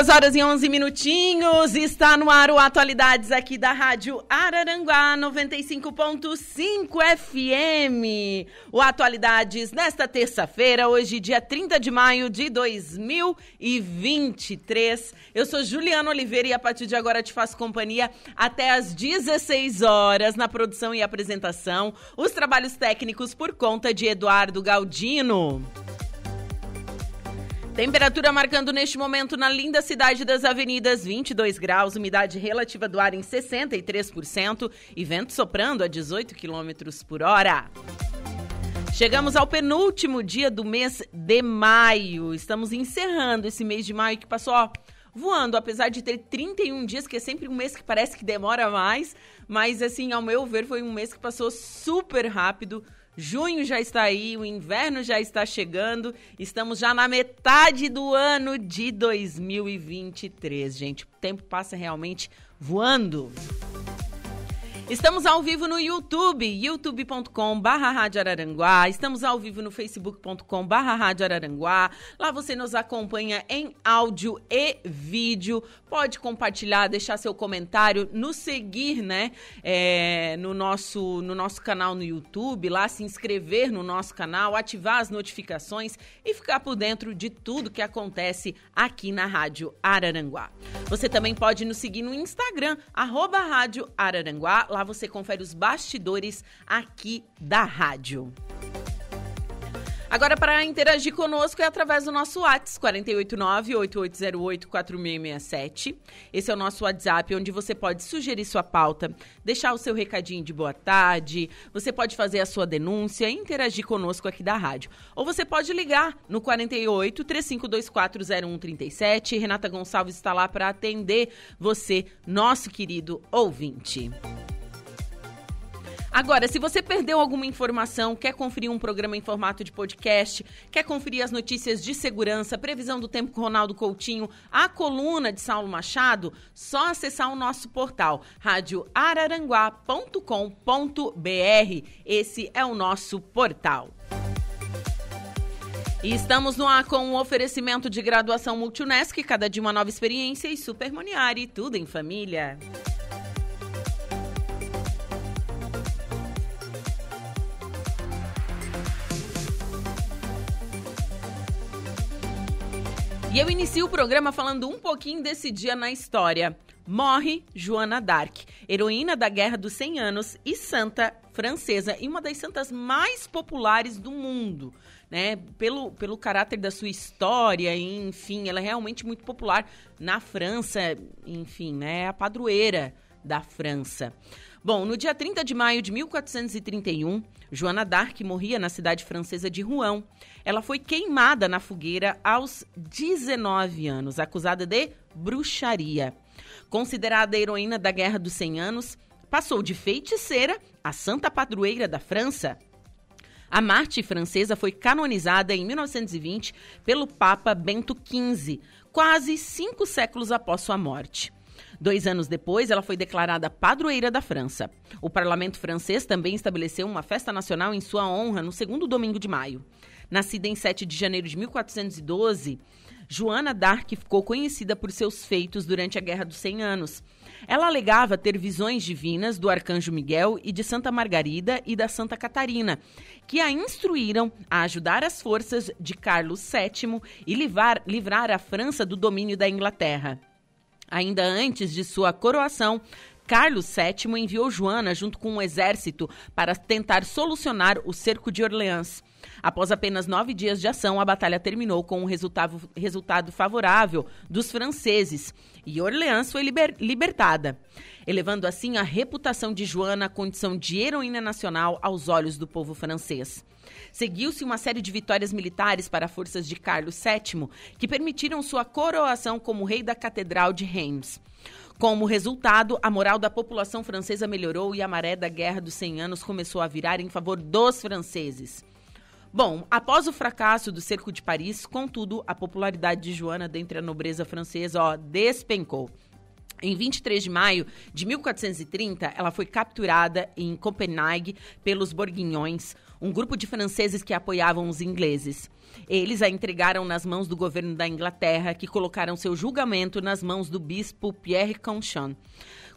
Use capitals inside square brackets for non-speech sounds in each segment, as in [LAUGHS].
Duas horas e onze minutinhos, está no ar o Atualidades aqui da Rádio Araranguá 95.5 FM. O Atualidades nesta terça-feira, hoje dia 30 de maio de 2023. Eu sou Juliana Oliveira e a partir de agora te faço companhia até às 16 horas na produção e apresentação. Os trabalhos técnicos por conta de Eduardo Galdino. Temperatura marcando neste momento na linda cidade das avenidas 22 graus, umidade relativa do ar em 63% e vento soprando a 18 quilômetros por hora. Chegamos ao penúltimo dia do mês de maio. Estamos encerrando esse mês de maio que passou ó, voando, apesar de ter 31 dias, que é sempre um mês que parece que demora mais, mas assim, ao meu ver, foi um mês que passou super rápido Junho já está aí, o inverno já está chegando. Estamos já na metade do ano de 2023, gente. O tempo passa realmente voando. Estamos ao vivo no YouTube, youtube.com Araranguá. Estamos ao vivo no facebook.com Araranguá. Lá você nos acompanha em áudio e vídeo. Pode compartilhar, deixar seu comentário, nos seguir, né? É, no, nosso, no nosso canal no YouTube, lá se inscrever no nosso canal, ativar as notificações e ficar por dentro de tudo que acontece aqui na Rádio Araranguá. Você também pode nos seguir no Instagram, arroba Rádio Araranguá. Lá você confere os bastidores aqui da rádio. Agora, para interagir conosco é através do nosso WhatsApp, 489-8808-4667. Esse é o nosso WhatsApp, onde você pode sugerir sua pauta, deixar o seu recadinho de boa tarde, você pode fazer a sua denúncia e interagir conosco aqui da rádio. Ou você pode ligar no 48 3524 0137. Renata Gonçalves está lá para atender você, nosso querido ouvinte. Agora, se você perdeu alguma informação, quer conferir um programa em formato de podcast, quer conferir as notícias de segurança, previsão do tempo com Ronaldo Coutinho, a coluna de Saulo Machado, só acessar o nosso portal radioararanguá.com.br. Esse é o nosso portal. E estamos no ar com um oferecimento de graduação Multunesc, cada dia uma nova experiência e Supermoniari, tudo em família. E eu inicio o programa falando um pouquinho desse dia na história. Morre Joana d'Arc, heroína da Guerra dos 100 Anos e santa francesa e uma das santas mais populares do mundo. Né, pelo, pelo caráter da sua história, enfim, ela é realmente muito popular na França, enfim, né, a padroeira da França. Bom, no dia 30 de maio de 1431, Joana d'Arc morria na cidade francesa de Rouen. Ela foi queimada na fogueira aos 19 anos, acusada de bruxaria. Considerada a heroína da Guerra dos 100 Anos, passou de feiticeira a santa padroeira da França. A Marte francesa foi canonizada em 1920 pelo Papa Bento XV, quase cinco séculos após sua morte. Dois anos depois, ela foi declarada padroeira da França. O parlamento francês também estabeleceu uma festa nacional em sua honra no segundo domingo de maio. Nascida em 7 de janeiro de 1412, Joana d'Arc ficou conhecida por seus feitos durante a Guerra dos Cem Anos. Ela alegava ter visões divinas do arcanjo Miguel e de Santa Margarida e da Santa Catarina, que a instruíram a ajudar as forças de Carlos VII e livrar, livrar a França do domínio da Inglaterra. Ainda antes de sua coroação, Carlos VII enviou Joana junto com um exército para tentar solucionar o cerco de Orleans. Após apenas nove dias de ação, a batalha terminou com um resultado, resultado favorável dos franceses e Orleans foi liber, libertada, elevando assim a reputação de Joana à condição de heroína nacional aos olhos do povo francês. Seguiu-se uma série de vitórias militares para forças de Carlos VII, que permitiram sua coroação como rei da Catedral de Reims. Como resultado, a moral da população francesa melhorou e a maré da Guerra dos 100 Anos começou a virar em favor dos franceses. Bom, após o fracasso do cerco de Paris, contudo, a popularidade de Joana dentre a nobreza francesa ó, despencou. Em 23 de maio de 1430, ela foi capturada em Copenhague pelos Borguinhões, um grupo de franceses que apoiavam os ingleses. Eles a entregaram nas mãos do governo da Inglaterra, que colocaram seu julgamento nas mãos do bispo Pierre Conchon,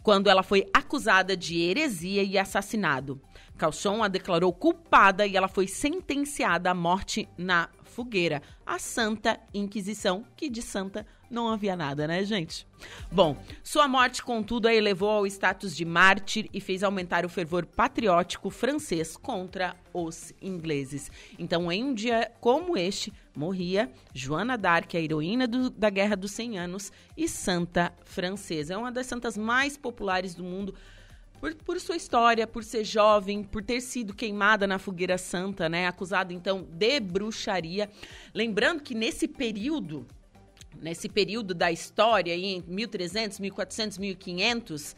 quando ela foi acusada de heresia e assassinado. Calchon a declarou culpada e ela foi sentenciada à morte na fogueira. A Santa Inquisição, que de santa não havia nada, né, gente? Bom, sua morte, contudo, a elevou ao status de mártir e fez aumentar o fervor patriótico francês contra os ingleses. Então, em um dia como este, morria Joana d'Arc, a heroína do, da Guerra dos 100 Anos, e santa francesa. É uma das santas mais populares do mundo por, por, sua história, por ser jovem, por ter sido queimada na fogueira santa, né? Acusada, então, de bruxaria. Lembrando que nesse período, nesse período da história, em 1300, 1400, 1500,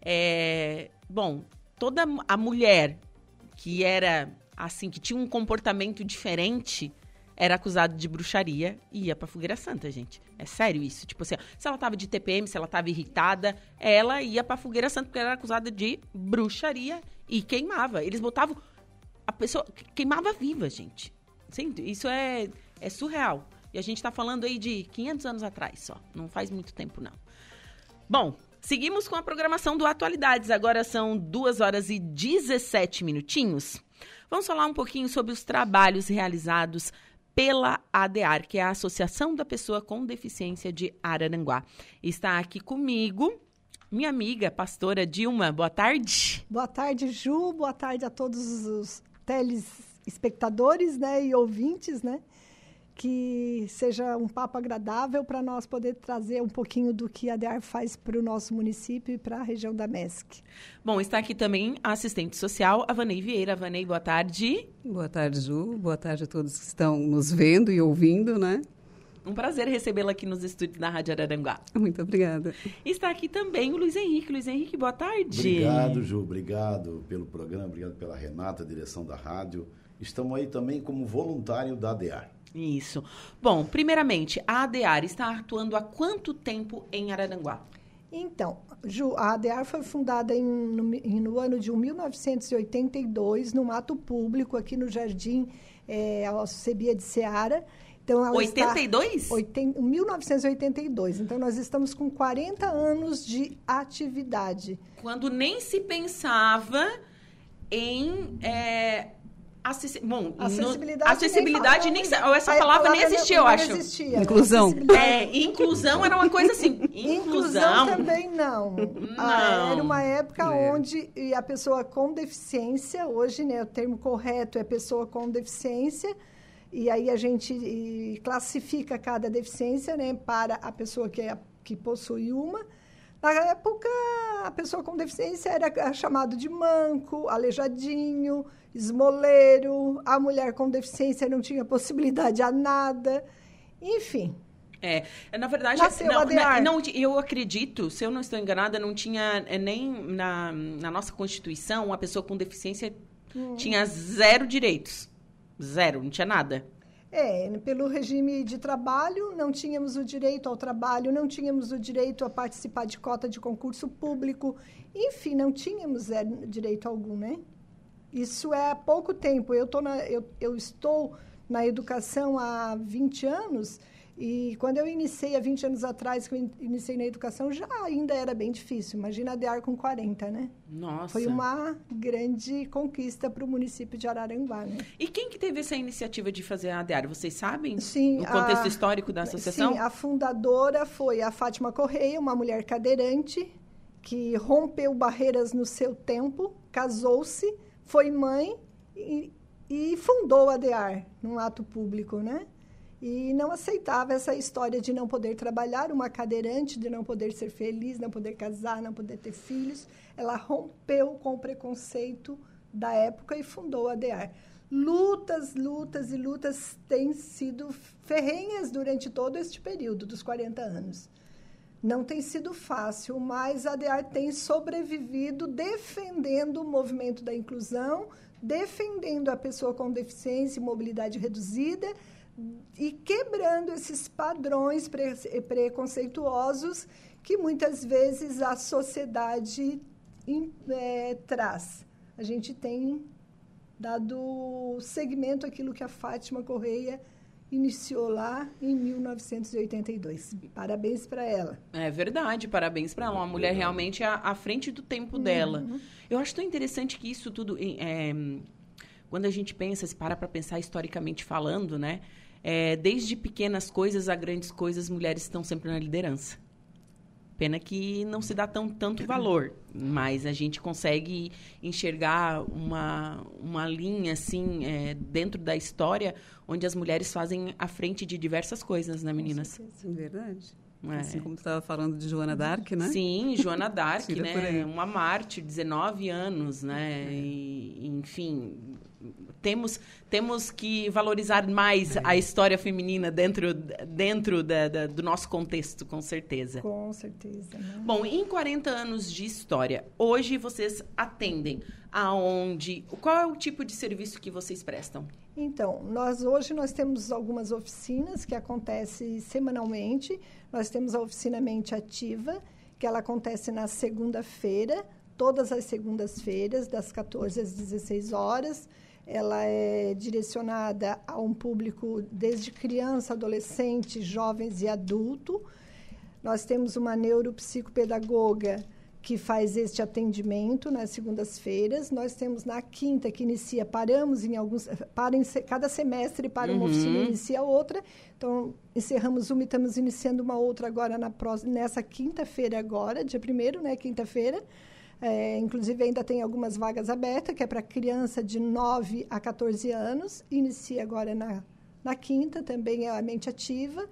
é, bom, toda a mulher que era, assim, que tinha um comportamento diferente era acusado de bruxaria e ia pra fogueira santa, gente. É sério isso. Tipo assim, se ela tava de TPM, se ela tava irritada, ela ia pra fogueira santa porque ela era acusada de bruxaria e queimava. Eles botavam. A pessoa queimava viva, gente. Isso é, é surreal. E a gente tá falando aí de 500 anos atrás só. Não faz muito tempo, não. Bom, seguimos com a programação do Atualidades. Agora são 2 horas e 17 minutinhos. Vamos falar um pouquinho sobre os trabalhos realizados pela ADAR, que é a Associação da Pessoa com Deficiência de Araranguá. Está aqui comigo minha amiga, pastora Dilma. Boa tarde. Boa tarde, Ju. Boa tarde a todos os telespectadores né, e ouvintes, né? Que seja um papo agradável para nós poder trazer um pouquinho do que a DEAR faz para o nosso município e para a região da MESC. Bom, está aqui também a assistente social, a Vanei Vieira. Vanei, boa tarde. Boa tarde, Ju. Boa tarde a todos que estão nos vendo e ouvindo, né? Um prazer recebê-la aqui nos estúdios da Rádio Araranguá. Muito obrigada. Está aqui também o Luiz Henrique. Luiz Henrique, boa tarde. Obrigado, Ju. Obrigado pelo programa, obrigado pela Renata, direção da rádio. Estamos aí também como voluntário da ADEAR. Isso. Bom, primeiramente, a ADEAR está atuando há quanto tempo em Araranguá? Então, Ju, a ADEAR foi fundada em, no, no, ano de 1982, no Mato Público, aqui no Jardim é, Alcebia de Seara. Então, ela 82? Está, 80, 1982. Então, nós estamos com 40 anos de atividade. Quando nem se pensava em é, Acessi Bom, acessibilidade, acessibilidade nem, nem, essa palavra, nem existia, eu acho. Existia. Inclusão. É, inclusão era uma coisa assim. [LAUGHS] Inclusão, também não. não. Ah, era uma época é. onde a pessoa com deficiência, hoje, né, o termo correto é pessoa com deficiência, e aí a gente classifica cada deficiência, né, para a pessoa que, é, que possui uma. Na época, a pessoa com deficiência era chamado de manco, aleijadinho, esmoleiro, a mulher com deficiência não tinha possibilidade a nada, enfim. É, na verdade, não, na, não, eu acredito, se eu não estou enganada, não tinha é, nem na, na nossa Constituição uma pessoa com deficiência hum. tinha zero direitos. Zero, não tinha nada. É, pelo regime de trabalho, não tínhamos o direito ao trabalho, não tínhamos o direito a participar de cota de concurso público, enfim, não tínhamos é, direito algum, né? Isso é há pouco tempo. Eu, tô na, eu, eu estou na educação há 20 anos e quando eu iniciei há 20 anos atrás, que eu iniciei na educação, já ainda era bem difícil. Imagina a DEAR com 40, né? Nossa. Foi uma grande conquista para o município de Araranguá, né? E quem que teve essa iniciativa de fazer a DEAR? Vocês sabem? Sim. O contexto a, histórico da associação? Sim, a fundadora foi a Fátima Correia, uma mulher cadeirante que rompeu barreiras no seu tempo, casou-se, foi mãe e, e fundou a DEAR num ato público, né? E não aceitava essa história de não poder trabalhar, uma cadeirante, de não poder ser feliz, não poder casar, não poder ter filhos. Ela rompeu com o preconceito da época e fundou a DEAR. Lutas, lutas e lutas têm sido ferrenhas durante todo este período dos 40 anos. Não tem sido fácil, mas a DEAR tem sobrevivido defendendo o movimento da inclusão, defendendo a pessoa com deficiência e mobilidade reduzida, e quebrando esses padrões pre preconceituosos que muitas vezes a sociedade é, traz. A gente tem dado segmento àquilo que a Fátima Correia iniciou lá em 1982. Parabéns para ela. É verdade, parabéns para ela. Uma mulher realmente à, à frente do tempo uhum. dela. Eu acho tão interessante que isso tudo, é, quando a gente pensa, se para para pensar historicamente falando, né? É, desde pequenas coisas a grandes coisas, mulheres estão sempre na liderança. Pena que não se dá tão, tanto valor, mas a gente consegue enxergar uma, uma linha, assim, é, dentro da história, onde as mulheres fazem a frente de diversas coisas, né, meninas? É verdade. É. Assim como tu estava falando de Joana Dark, né? Sim, Joana [LAUGHS] Dark, né? Uma mártir, 19 anos, né? É. E, enfim, temos, temos que valorizar mais a história feminina dentro, dentro da, da, do nosso contexto, com certeza. Com certeza. Né? Bom, em 40 anos de história, hoje vocês atendem aonde? Qual é o tipo de serviço que vocês prestam? Então, nós hoje nós temos algumas oficinas que acontecem semanalmente. Nós temos a oficina Mente Ativa, que ela acontece na segunda-feira, todas as segundas-feiras, das 14 às 16 horas ela é direcionada a um público desde criança, adolescente, jovens e adulto. Nós temos uma neuropsicopedagoga que faz este atendimento nas segundas-feiras. Nós temos na quinta que inicia, paramos em alguns, para em, cada semestre para uma uhum. oficina inicia outra. Então encerramos uma e estamos iniciando uma outra agora na próxima, nessa quinta-feira agora, dia primeiro, né, quinta-feira. É, inclusive, ainda tem algumas vagas abertas, que é para criança de 9 a 14 anos. Inicia agora na, na quinta, também é a mente ativa.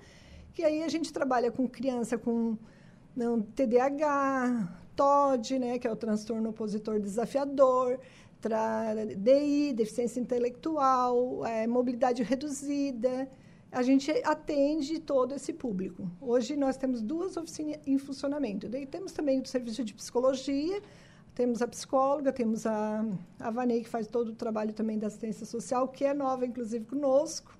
Que aí a gente trabalha com criança com não, TDAH, TOD, né, que é o transtorno opositor desafiador, DI, deficiência intelectual, é, mobilidade reduzida. A gente atende todo esse público. Hoje nós temos duas oficinas em funcionamento. Daí temos também o serviço de psicologia, temos a psicóloga, temos a, a Vanei, que faz todo o trabalho também da assistência social, que é nova, inclusive, conosco.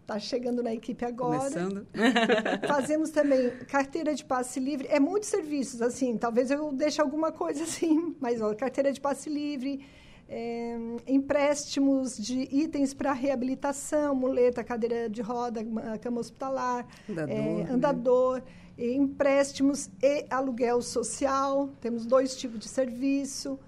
Está chegando na equipe agora. Começando. [LAUGHS] Fazemos também carteira de passe livre. É muitos serviços, assim. Talvez eu deixe alguma coisa [LAUGHS] assim, mas ó, carteira de passe livre, é, empréstimos de itens para reabilitação, muleta, cadeira de roda, cama hospitalar, andador, é, andador né? empréstimos e aluguel social. Temos dois tipos de serviço.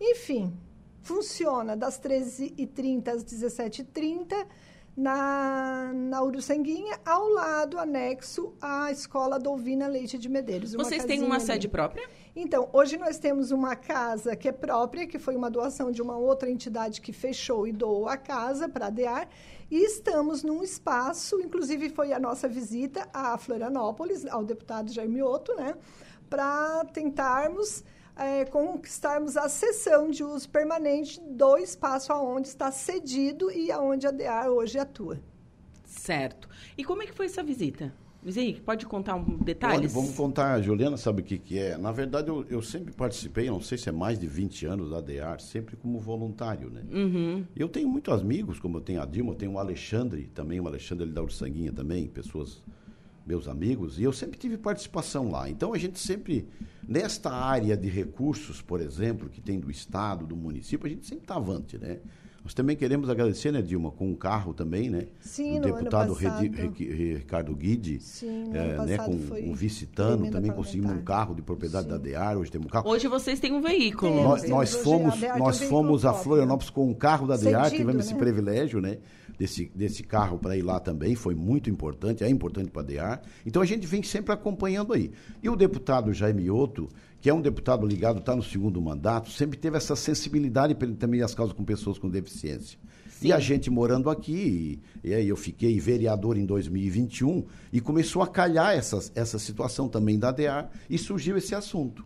Enfim, funciona das 13h30 às 17h30 na, na Uruçanguinha, ao lado, anexo à Escola Dolvina Leite de Medeiros. Vocês têm uma sede própria? Então, hoje nós temos uma casa que é própria, que foi uma doação de uma outra entidade que fechou e doou a casa para a DEAR. E estamos num espaço, inclusive foi a nossa visita a Florianópolis, ao deputado Jair Mioto, né? Para tentarmos é, conquistarmos a cessão de uso permanente do espaço aonde está cedido e aonde a DEAR hoje atua. Certo. E como é que foi essa visita? Luiz Henrique, pode contar um detalhes? Olha, vamos contar. A Juliana sabe o que, que é. Na verdade, eu, eu, sempre participei, não sei se é mais de 20 anos da DEAR, sempre como voluntário, né? Uhum. Eu tenho muitos amigos, como eu tenho a Dilma, eu tenho o Alexandre também, o Alexandre ele da Ursanguinha também, pessoas, meus amigos, e eu sempre tive participação lá. Então, a gente sempre, nesta área de recursos, por exemplo, que tem do Estado, do município, a gente sempre está avante, né? Nós também queremos agradecer, né, Dilma, com um carro também, né? Sim, no deputado ano passado. Redi- Ricardo Guide, Sim, no é, né, com o vice-tano, emenda também conseguimos um carro de propriedade Sim. da DEAR, hoje temos um carro. Hoje vocês têm um veículo. Temos. Nós, nós fomos, a nós um fomos a. Florianópolis com um carro da DEAR, tivemos esse né? privilégio, né? Desse, desse carro para ir lá também, foi muito importante, é importante para a DEAR. Então a gente vem sempre acompanhando aí. E o deputado Jaime Mioto, que é um deputado ligado, está no segundo mandato, sempre teve essa sensibilidade para ele também as causas com pessoas com deficiência. E a gente morando aqui, e, aí eu fiquei vereador em 2021 e começou a calhar essas, essa situação também da DEAR e surgiu esse assunto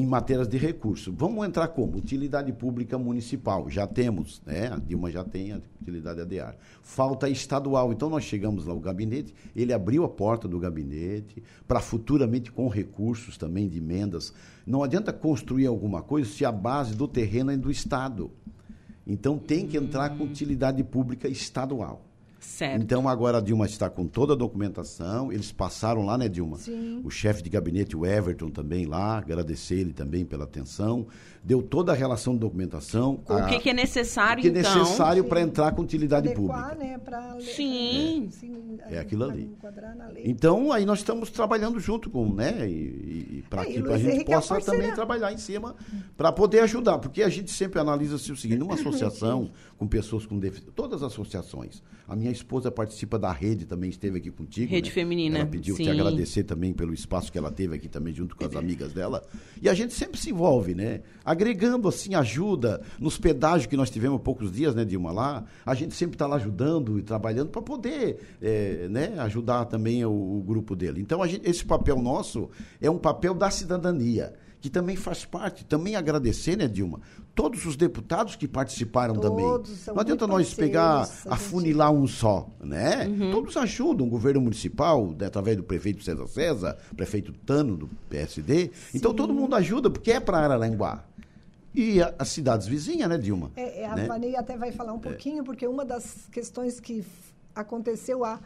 em matérias de recurso. Vamos entrar como? Utilidade pública municipal. Já temos, né? A Dilma já tem a utilidade ADR. Falta estadual. Então nós chegamos lá ao gabinete, ele abriu a porta do gabinete para futuramente com recursos também de emendas. Não adianta construir alguma coisa se a base do terreno é do Estado. Então tem que entrar com utilidade pública estadual. Certo. Então agora a Dilma está com toda a documentação. Eles passaram lá, né, Dilma? Sim. O chefe de gabinete, o Everton, também lá, agradecer ele também pela atenção. Deu toda a relação de documentação. o que, que é necessário, o que é então? necessário para entrar com utilidade Adequar, pública. né, pra, Sim. É aquilo pra ali. enquadrar na lei. Então, aí nós estamos trabalhando junto com, né? E, para É, e que a gente Henrique é possa também trabalhar em cima para poder ajudar. Porque a gente sempre analisa-se o seguinte: numa [COUGHS] associação com pessoas com deficiência, todas as associações. A minha esposa participa da rede, também esteve aqui contigo. Rede né? Feminina, Ela pediu te sim. agradecer também pelo espaço que ela teve aqui também, junto com as amigas dela. E a gente sempre se envolve, né? Agregando, assim, ajuda. Nos pedágios que nós tivemos há poucos dias, né, Dilma, lá, a gente sempre está lá ajudando e trabalhando para poder eh, né, ajudar também o, o grupo dele. Então, a gente- esse papel nosso é um papel da cidadania, que também faz parte. Também agradecer, né, Dilma, todos os deputados que participaram também. Todos são Não adianta nós pegar, afunilar um só, né? Uhum. Todos ajudam, o governo municipal, né, através do prefeito César César, prefeito Tano, do PSD. Então, todo mundo ajuda, porque é para Araranguá. E a- as cidades vizinhas, né, Dilma? É, é, a Né? Vanei até vai falar um pouquinho, porque uma das questões que aconteceu a,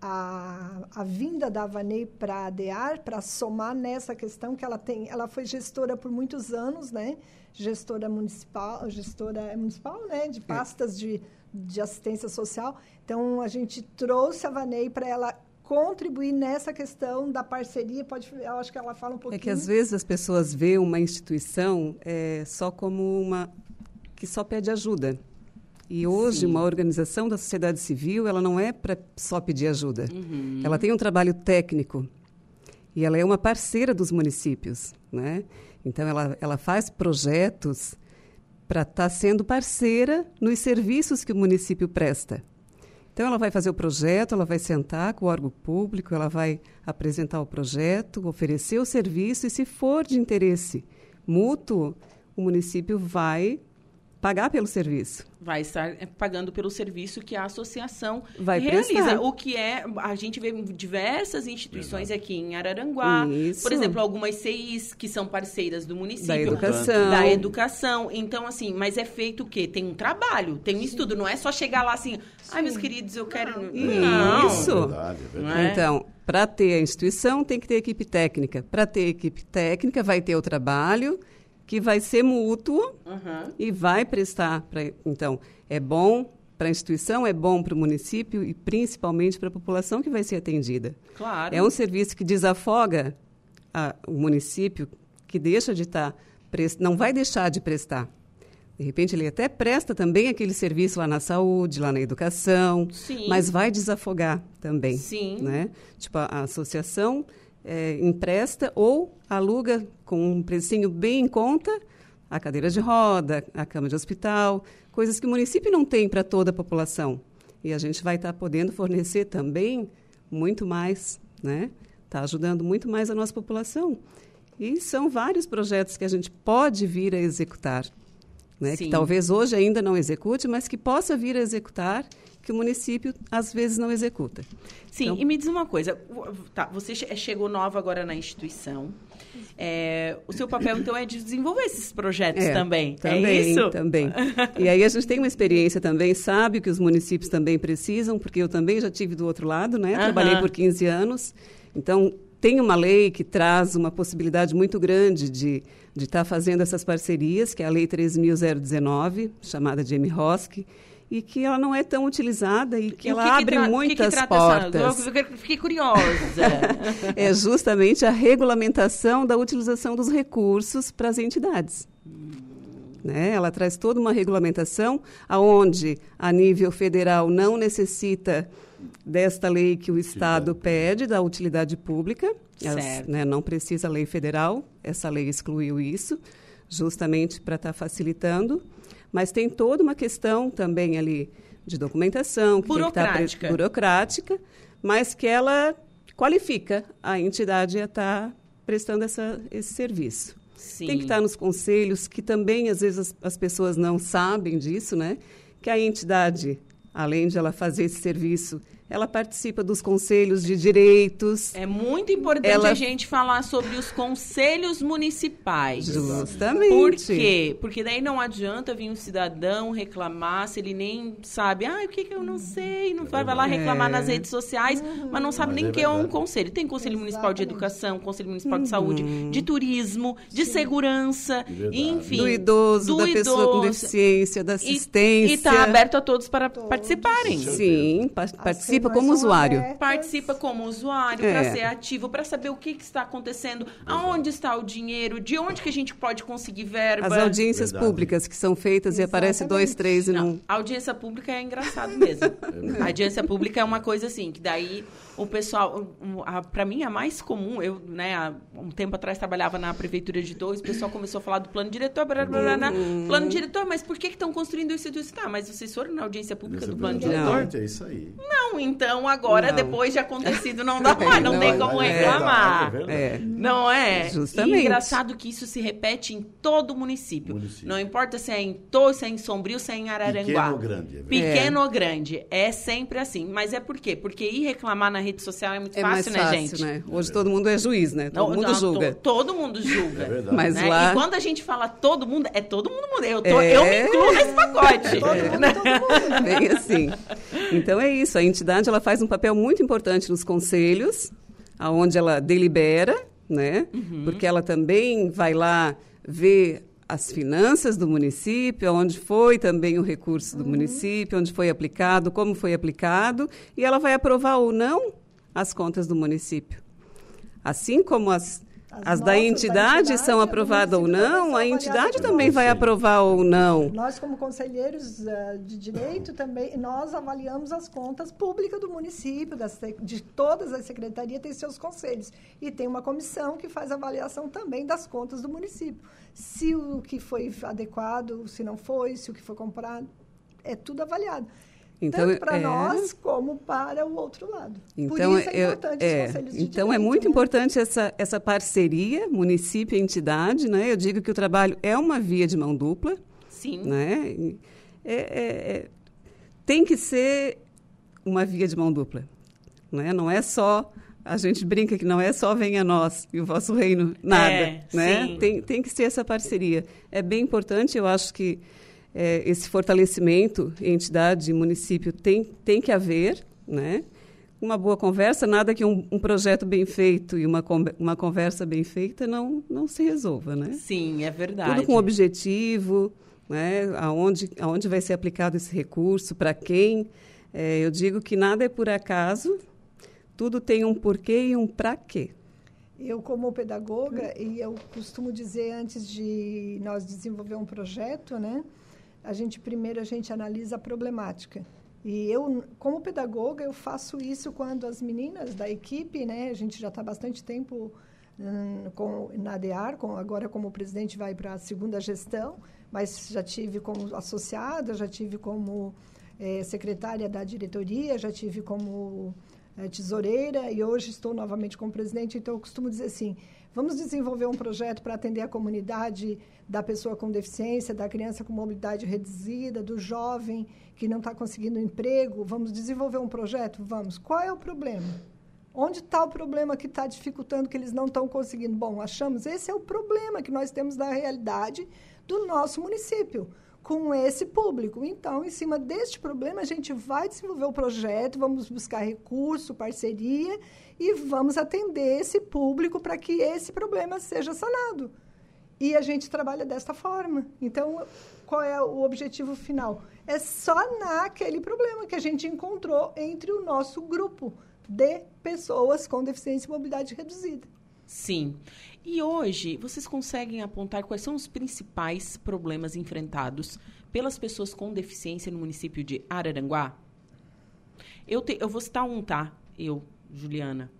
a, a vinda da Vanei para a DEAR, para somar nessa questão que ela tem, ela foi gestora por muitos anos, né? Gestora municipal, gestora municipal, né? De pastas de, de assistência social. Então a gente trouxe a Vanei para ela contribuir nessa questão da parceria. Pode, eu acho que ela fala um pouquinho. É que às vezes as pessoas veem uma instituição é, só como uma que só pede ajuda. E hoje Sim. uma organização da sociedade civil ela não é para só pedir ajuda. Uhum. Ela tem um trabalho técnico e ela é uma parceira dos municípios, né? Então ela ela faz projetos para estar sendo parceira nos serviços que o município presta. Então, ela vai fazer o projeto, ela vai sentar com o órgão público, ela vai apresentar o projeto, oferecer o serviço e, se for de interesse mútuo, o município vai pagar pelo serviço. Vai estar eh, pagando pelo serviço que a associação Vai realiza. prestar. O que é, a gente vê diversas instituições aqui em Araranguá. Isso. Por exemplo, algumas CIs que são parceiras do município. Da educação. Da educação. Então, assim, mas é feito o quê? Tem um trabalho, tem um estudo. Não é só chegar lá assim, ai, meus queridos, eu quero... Não. Isso. É verdade, é verdade. Não é? Então, para ter a instituição, tem que ter equipe técnica. Para ter equipe técnica, vai ter o trabalho, que vai ser mútuo Aham. e vai prestar. Pra, então, é bom para a instituição, é bom para o município e principalmente para a população que vai ser atendida. Claro. É um serviço que desafoga a- o município, que deixa de estar, pres- não vai deixar de prestar. De repente, ele até presta também aquele serviço lá na saúde, lá na educação, Sim. mas vai desafogar também. Sim. Né? Tipo, a, a associação é, empresta ou aluga com um precinho bem em conta a cadeira de roda, a cama de hospital, coisas que o município não tem para toda a população. E a gente vai estar tá podendo fornecer também muito mais, né? Está ajudando muito mais a nossa população. E são vários projetos que a gente pode vir a executar né, que talvez hoje ainda não execute, mas que possa vir a executar, que o município às vezes não executa. Sim, então, e me diz uma coisa, tá, você chegou nova agora na instituição, é, o seu papel então é de desenvolver esses projetos é, também, é também, é isso? Também, E aí a gente tem uma experiência também, sabe que os municípios também precisam, porque eu também já tive do outro lado, né? Trabalhei por 15 anos, então tem uma lei que traz uma possibilidade muito grande de de estar tá fazendo essas parcerias, que é a Lei 3.019, chamada de MROSC, e que ela não é tão utilizada e que e ela que abre que muitas que portas. Essa... Fiquei curiosa. [LAUGHS] é justamente a regulamentação da utilização dos recursos para as entidades. Né? Ela traz toda uma regulamentação aonde a nível federal não necessita desta lei que o Estado pede da utilidade pública, as, né, não precisa lei federal, essa lei excluiu isso, justamente para estar tá facilitando, mas tem toda uma questão também ali de documentação, que burocrática. Tem que tá burocrática, mas que ela qualifica a entidade a estar tá prestando essa, esse serviço. Sim. Tem que estar tá nos conselhos, que também às vezes as, as pessoas não sabem disso, né? Que a entidade, além de ela fazer esse serviço, ela participa dos conselhos de direitos. É muito importante ela... a gente falar sobre os conselhos municipais. Justamente. Por quê? Porque daí não adianta vir um cidadão reclamar se ele nem sabe, ah, o que, que eu não sei, não vai, vai lá reclamar é. nas redes sociais, mas não sabe mas nem o é que é um conselho. Tem conselho Exatamente. municipal de educação, conselho municipal uhum. de saúde, de turismo, de Sim. segurança, enfim. Do idoso, do da idoso. pessoa com deficiência, da assistência. E está aberto a todos para todos. participarem. Sim, participa participa como usuário. Abertas. Participa como usuário, é. para ser ativo, para saber o que, que, está acontecendo, aonde está o dinheiro, de onde que a gente pode conseguir verba. As audiências Verdade. públicas que são feitas Exatamente. e aparece dois, três e não... não. A audiência pública é engraçado mesmo. [LAUGHS] É a audiência pública é uma coisa assim, que daí o pessoal, para mim a mais comum, eu, né, há um tempo atrás trabalhava na prefeitura de Torres, o pessoal começou a falar do plano diretor, blá, blá, blá, uhum. plano diretor, mas por que estão construindo isso e isso? Tá, mas vocês foram na audiência pública do plano diretor? Não, é isso aí. Não, então agora, não. depois de acontecido, não dá [LAUGHS] mais, não, não tem como é, reclamar. É, é, não é? Justamente. E engraçado que isso se repete em todo o município. município. Não importa se é em Torres, se é em Sombrio, se é em Araranguá. Pequeno ou grande. É Pequeno ou grande. É sempre assim. Mas é por quê? Porque ir reclamar na rede social é muito é fácil, né, fácil, gente? Né? Hoje todo mundo é juiz, né? Todo não, mundo não, julga. To, todo mundo julga. É verdade. Mas né? lá... E quando a gente fala todo mundo, é todo mundo. Eu, tô, é... eu me incluo nesse pacote. É todo mundo, todo mundo. Bem assim. Então é isso. A entidade ela faz um papel muito importante nos conselhos, aonde ela delibera, né? Uhum. Porque ela também vai lá ver as finanças do município, onde foi também o recurso do uhum. município, onde foi aplicado, como foi aplicado, e ela vai aprovar ou não as contas do município. Assim como as, as, as da, entidade entidade são aprovadas ou não, a entidade também vai aprovar ou não. Nós, como conselheiros uh, de direito, também nós avaliamos as contas públicas do município, das, de todas as secretarias têm seus conselhos. E tem uma comissão que faz avaliação também das contas do município. Se o que foi adequado, se não foi, se o que foi comprado, é tudo avaliado. Então, tanto para é... nós como para o outro lado. Então, Por isso é importante é, os conselhos de Então direito, é muito né? importante essa, essa parceria, município e entidade. Né? Eu digo que o trabalho é uma via de mão dupla. Sim. Né? É, é, é, tem que ser uma via de mão dupla. Né? Não é só a gente brinca que não é só venha nós e o vosso reino, nada. É, né? Tem, tem que ser essa parceria. É bem importante, eu acho que é, esse fortalecimento, entidade, município, tem, tem que haver, né? Uma boa conversa, nada que um, um projeto bem feito e uma, uma conversa bem feita não, não se resolva, né? Sim, é verdade. Tudo com objetivo, né? Aonde, aonde vai ser aplicado esse recurso, para quem. É, eu digo que nada é por acaso, tudo tem um porquê e um para quê. Eu, como pedagoga, e eu costumo dizer antes de nós desenvolver um projeto, né? A gente primeiro a gente analisa a problemática. E eu, como pedagoga, eu faço isso quando as meninas da equipe, né, a gente já está bastante tempo hum, com, na ADEAR, com, agora como presidente vai para a segunda gestão, mas já tive como associada, já tive como é, secretária da diretoria, já tive como é, tesoureira e hoje estou novamente como presidente. Então, eu costumo dizer assim: vamos desenvolver um projeto para atender a comunidade da pessoa com deficiência, da criança com mobilidade reduzida, do jovem que não está conseguindo emprego. Vamos desenvolver um projeto? Vamos. Qual é o problema? Onde está o problema que está dificultando que eles não estão conseguindo? Bom, achamos esse é o problema que nós temos da realidade do nosso município com esse público. Então, em cima deste problema, a gente vai desenvolver o projeto, vamos buscar recurso, parceria e vamos atender esse público para que esse problema seja sanado. E a gente trabalha desta forma. Então, qual é o objetivo final? É só naquele problema que a gente encontrou entre o nosso grupo de pessoas com deficiência e mobilidade reduzida. Sim. E hoje, vocês conseguem apontar quais são os principais problemas enfrentados pelas pessoas com deficiência no município de Araranguá? Eu, te, eu vou citar um, tá? Eu, Juliana.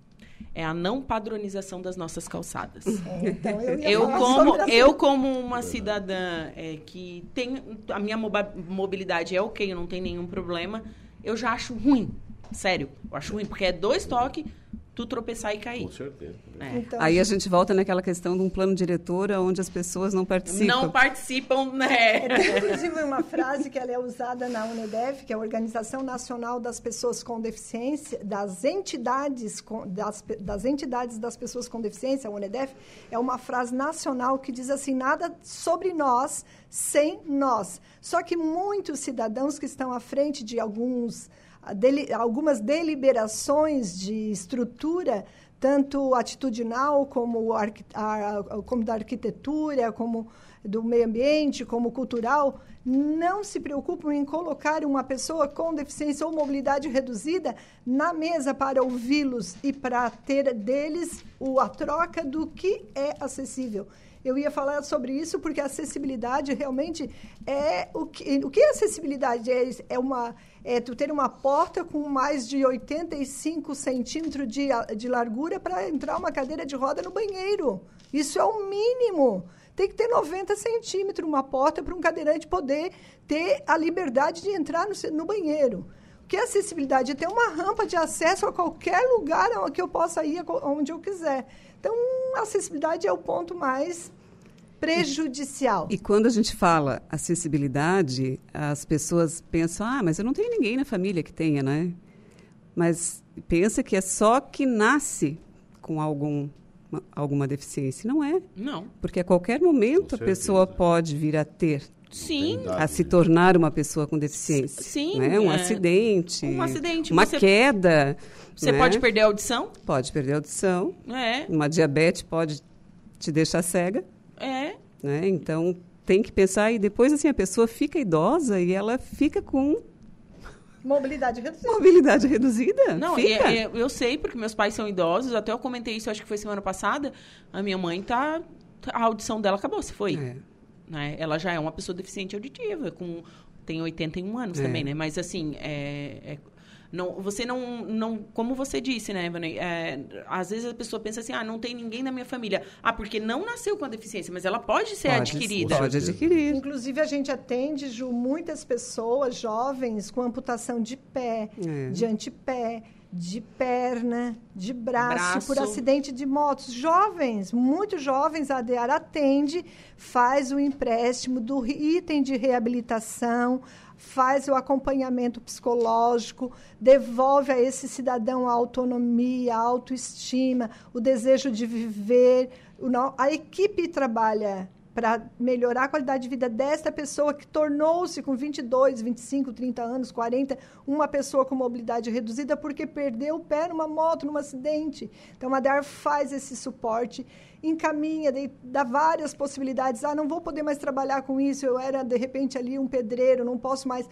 É a não padronização das nossas calçadas. [LAUGHS] É, então eu, eu como eu como uma cidadã é, que tem a minha mobilidade é ok, eu não tenho nenhum problema, eu já acho ruim. Sério, eu acho ruim porque é dois toques tu tropeçar e cair. Com certeza. É. Então, Aí a gente volta naquela questão de um plano diretor onde as pessoas não participam. Não participam, né? É, inclusive uma frase que ela é usada na UNEDEF, que é a Organização Nacional das Pessoas com Deficiência, das entidades, das, das entidades das pessoas com deficiência, a UNEDEF, é uma frase nacional que diz assim, nada sobre nós sem nós. Só que muitos cidadãos que estão à frente de alguns deli, algumas deliberações de estrutura, tanto atitudinal como, a, como da arquitetura, como do meio ambiente, como cultural, não se preocupam em colocar uma pessoa com deficiência ou mobilidade reduzida na mesa para ouvi-los e para ter deles a troca do que é acessível. Eu ia falar sobre isso porque a acessibilidade realmente é o que, o que é acessibilidade é, é uma é tu ter uma porta com mais de 85 centímetros de, de largura para entrar uma cadeira de roda no banheiro. Isso é o mínimo. Tem que ter 90 centímetros uma porta para um cadeirante poder ter a liberdade de entrar no, no banheiro. Que é acessibilidade? É ter uma rampa de acesso a qualquer lugar que eu possa ir onde eu quiser. Então, acessibilidade é o ponto mais prejudicial. E, e, quando a gente fala acessibilidade, as pessoas pensam, ah, mas eu não tenho ninguém na família que tenha, né? Mas pensa que é só que nasce com algum alguma deficiência. Não é. Não. Porque a qualquer momento a pessoa pode vir a ter Sim. A se tornar uma pessoa com deficiência. Sim. Né? Um é. acidente. Um acidente. Uma você, queda. Você né? pode perder a audição? Pode perder a audição. É. Uma diabetes pode te deixar cega. É. Né? Então, tem que pensar. E depois, assim, a pessoa fica idosa e ela fica com Mobilidade reduzida. Mobilidade reduzida? Não, Fica. Eu, eu, sei, porque meus pais são idosos, até eu comentei isso, acho que foi semana passada. A minha mãe tá. A audição dela acabou, se foi. É. Né? Ela já é uma pessoa deficiente auditiva, com, tem 81 anos é. também, né? Mas assim, é, é não, você não, não, como você disse, né, Evan? É, às vezes a pessoa pensa assim, ah, não tem ninguém na minha família. Ah, porque não nasceu com a deficiência, mas ela pode ser pode, adquirida. Pode adquirir. Inclusive, a gente atende, Ju, muitas pessoas jovens com amputação de pé, é. de antepé, de perna, de braço, braço, por acidente de motos. Jovens, muito jovens, a ADEAR atende, faz o empréstimo do item de reabilitação, faz o acompanhamento psicológico, devolve a esse cidadão a autonomia, a autoestima, o desejo de viver. A equipe trabalha para melhorar a qualidade de vida desta pessoa que tornou-se com 22, 25, 30 anos, 40, uma pessoa com mobilidade reduzida porque perdeu o pé numa moto, num acidente. Então, a DAR faz esse suporte, encaminha, dá várias possibilidades. Ah, não vou poder mais trabalhar com isso, eu era, de repente, ali um pedreiro, não posso mais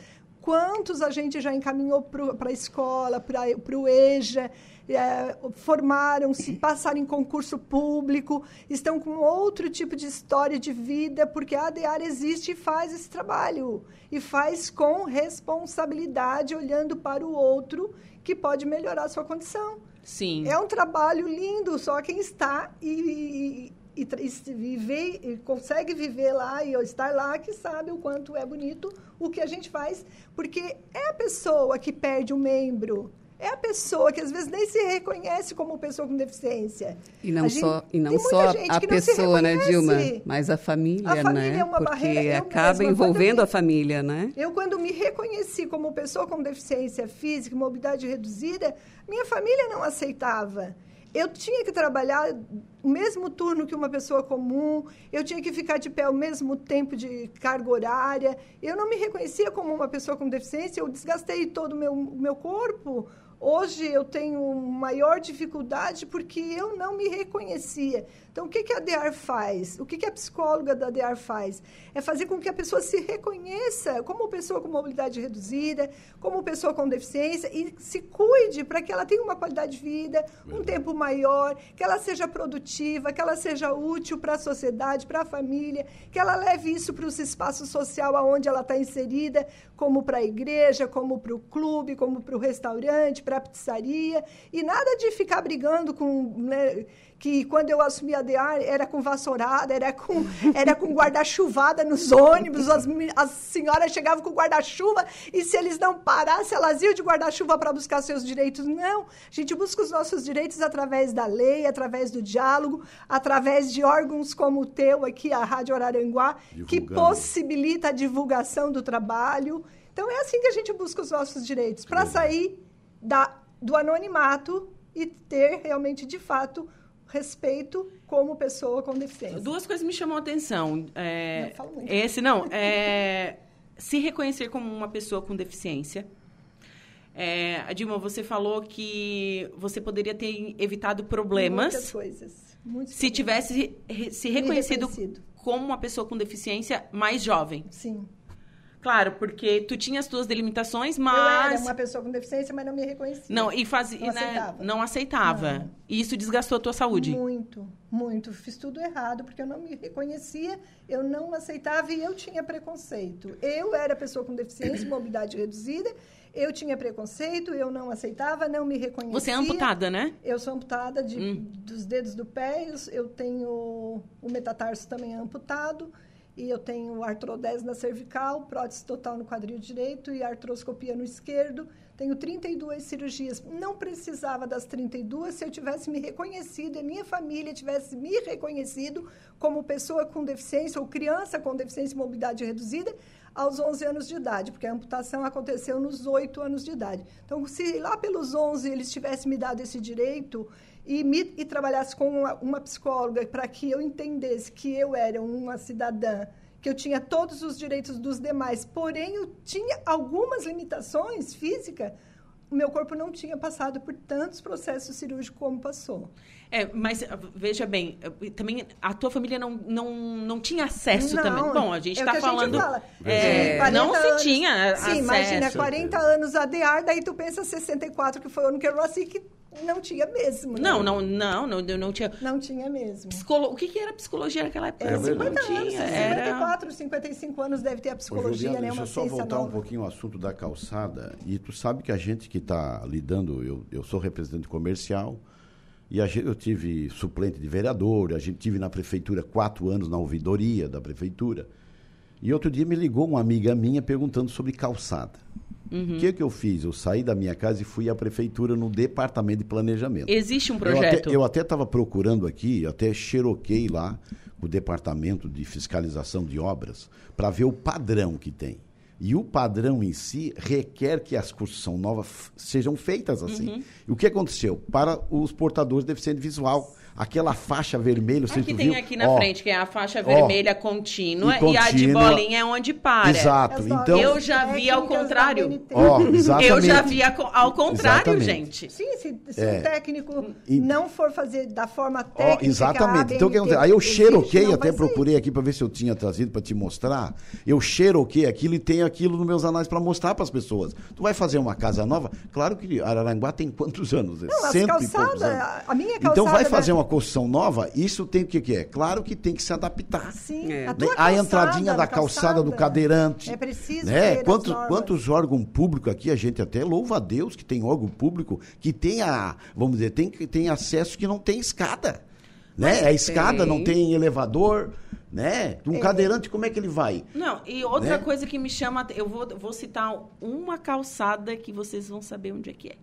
Quantos a gente já encaminhou para a escola, para o EJA, é, formaram-se, passaram em concurso público, estão com outro tipo de história de vida, porque a ADAR existe e faz esse trabalho. E faz com responsabilidade, olhando para o outro, que pode melhorar a sua condição. Sim. É um trabalho lindo, só quem está e, e, e, viver, e consegue viver lá e estar lá que sabe o quanto é bonito o que a gente faz, porque é a pessoa que perde um membro é a pessoa que às vezes nem se reconhece como pessoa com deficiência. E não gente, só, e não só a pessoa, né, Dilma? Mas a família, a família né? É uma Porque barreira. acaba mesma, envolvendo a família, né? Eu, quando me reconheci como pessoa com deficiência física, mobilidade reduzida, minha família não aceitava. Eu tinha que trabalhar o mesmo turno que uma pessoa comum, eu tinha que ficar de pé o mesmo tempo de carga horária. Eu não me reconhecia como uma pessoa com deficiência, eu desgastei todo o meu, meu corpo Hoje eu tenho maior dificuldade porque eu não me reconhecia. Então, o que, que a DEAR faz? O que, que a psicóloga da DEAR faz? É fazer com que a pessoa se reconheça como pessoa com mobilidade reduzida, como pessoa com deficiência e se cuide para que ela tenha uma qualidade de vida, um tempo maior, que ela seja produtiva, que ela seja útil para a sociedade, para a família, que ela leve isso para os espaços social aonde ela está inserida, como para a igreja, como para o clube, como para o restaurante, para a pizzaria, e nada de ficar brigando com. Né, que quando eu assumi a DEAR era com vassourada, era com, [LAUGHS] era com guarda-chuvada nos ônibus, as, as senhoras chegavam com guarda-chuva e se eles não parassem, elas iam de guarda-chuva para buscar seus direitos. Não, a gente busca os nossos direitos através da lei, através do diálogo, através de órgãos como o teu aqui, a Rádio Araranguá, que possibilita a divulgação do trabalho. Então é assim que a gente busca os nossos direitos, para sair da, do anonimato e ter realmente, de fato, respeito como pessoa com deficiência. Duas coisas me chamam a atenção. É, não, muito. Esse não, é [LAUGHS] se reconhecer como uma pessoa com deficiência. É, Dilma, você falou que você poderia ter evitado problemas. Muitas coisas. Muitos se problemas. tivesse se reconhecido, reconhecido como uma pessoa com deficiência mais jovem. Sim. Claro, porque tu tinha as tuas delimitações, mas... Eu era uma pessoa com deficiência, mas não me reconhecia. Não, e fazia... Não né, aceitava. Não aceitava. Não. E isso desgastou a tua saúde? Muito, muito. Fiz tudo errado, porque eu não me reconhecia, eu não aceitava e eu tinha preconceito. Eu era pessoa com deficiência, [COUGHS] mobilidade reduzida, eu tinha preconceito, eu não aceitava, não me reconhecia. Você é amputada, né? Eu sou amputada de, hum. dos dedos do pé, eu tenho o metatarso também amputado e eu tenho artrodese na cervical, prótese total no quadril direito e artroscopia no esquerdo. Tenho 32 cirurgias. Não precisava das 32 se eu tivesse me reconhecido e minha família tivesse me reconhecido como pessoa com deficiência ou criança com deficiência e mobilidade reduzida aos 11 anos de idade, porque a amputação aconteceu nos 8 anos de idade. Então, se lá pelos 11 eles tivessem me dado esse direito, e, me, e trabalhasse com uma, uma psicóloga para que eu entendesse que eu era uma cidadã, que eu tinha todos os direitos dos demais, porém eu tinha algumas limitações físicas, o meu corpo não tinha passado por tantos processos cirúrgicos como passou. É, mas veja bem, também a tua família não, não, não tinha acesso não, também. Bom, a gente está é falando. Fala. É, não se tinha sim, acesso. imagina, 40 anos ADR, daí tu pensa 64, que foi o ano que eu nasci, que não tinha mesmo. Né? Não, não, não, não, não tinha. Não tinha mesmo. Psicolo... O que, que era psicologia naquela época? Era 50 não anos, tinha, 54, era... 55 anos deve ter a psicologia, Ô, Juliana, né? Deixa eu só voltar nova. um pouquinho ao assunto da calçada. E tu sabe que a gente que está lidando, eu, eu sou representante comercial, e gente, eu tive suplente de vereador, a gente tive na prefeitura quatro anos na ouvidoria da prefeitura. E outro dia me ligou uma amiga minha perguntando sobre calçada. Uhum. O que, que eu fiz? Eu saí da minha casa e fui à prefeitura no departamento de planejamento. Existe um projeto? Eu até estava procurando aqui, até xeroquei lá o departamento de fiscalização de obras para ver o padrão que tem. E o padrão em si requer que as construções novas sejam feitas assim. Uhum. E o que aconteceu? Para os portadores de deficiente visual, aquela faixa vermelha, você Aqui tu tem viu? aqui na Ó, frente, que é a faixa vermelha contínua, e e, a de contínua. bolinha é onde para. Exato. Então, Eu já vi ao técnicas da contrário. BNT. ó, [LAUGHS] exatamente. Eu já vi ao contrário, Exatamente. gente. Sim, se, se É. o técnico E- não for fazer da forma Ó, técnica. que a exatamente. Então, que acontece? Aí eu xeroquei, não até vai procurei aqui para ver se eu tinha trazido para te mostrar. Eu xeroquei aquilo e tenho aquilo nos meus anais para mostrar para as pessoas. Tu vai fazer uma casa nova? Claro que Araranguá tem quantos anos? Não, as Cento e poucos calçadas, anos. a- minha Então calçada vai da- fazer uma construção nova, isso tem o que, que é? Claro que tem que se adaptar. Sim, É. a, Né? a calçada, entradinha da a calçada do cadeirante. É preciso né? ter as Quantos, órgãos públicos aqui, a gente até louva a Deus que tem órgão público que tem a, vamos dizer, tem, que- tem acesso que não tem escada. Né? É escada, tem. não tem elevador, né? Um cadeirante, como é que ele vai? Não, e outra Né? coisa que me chama, eu vou, vou citar uma calçada que vocês vão saber onde é que é.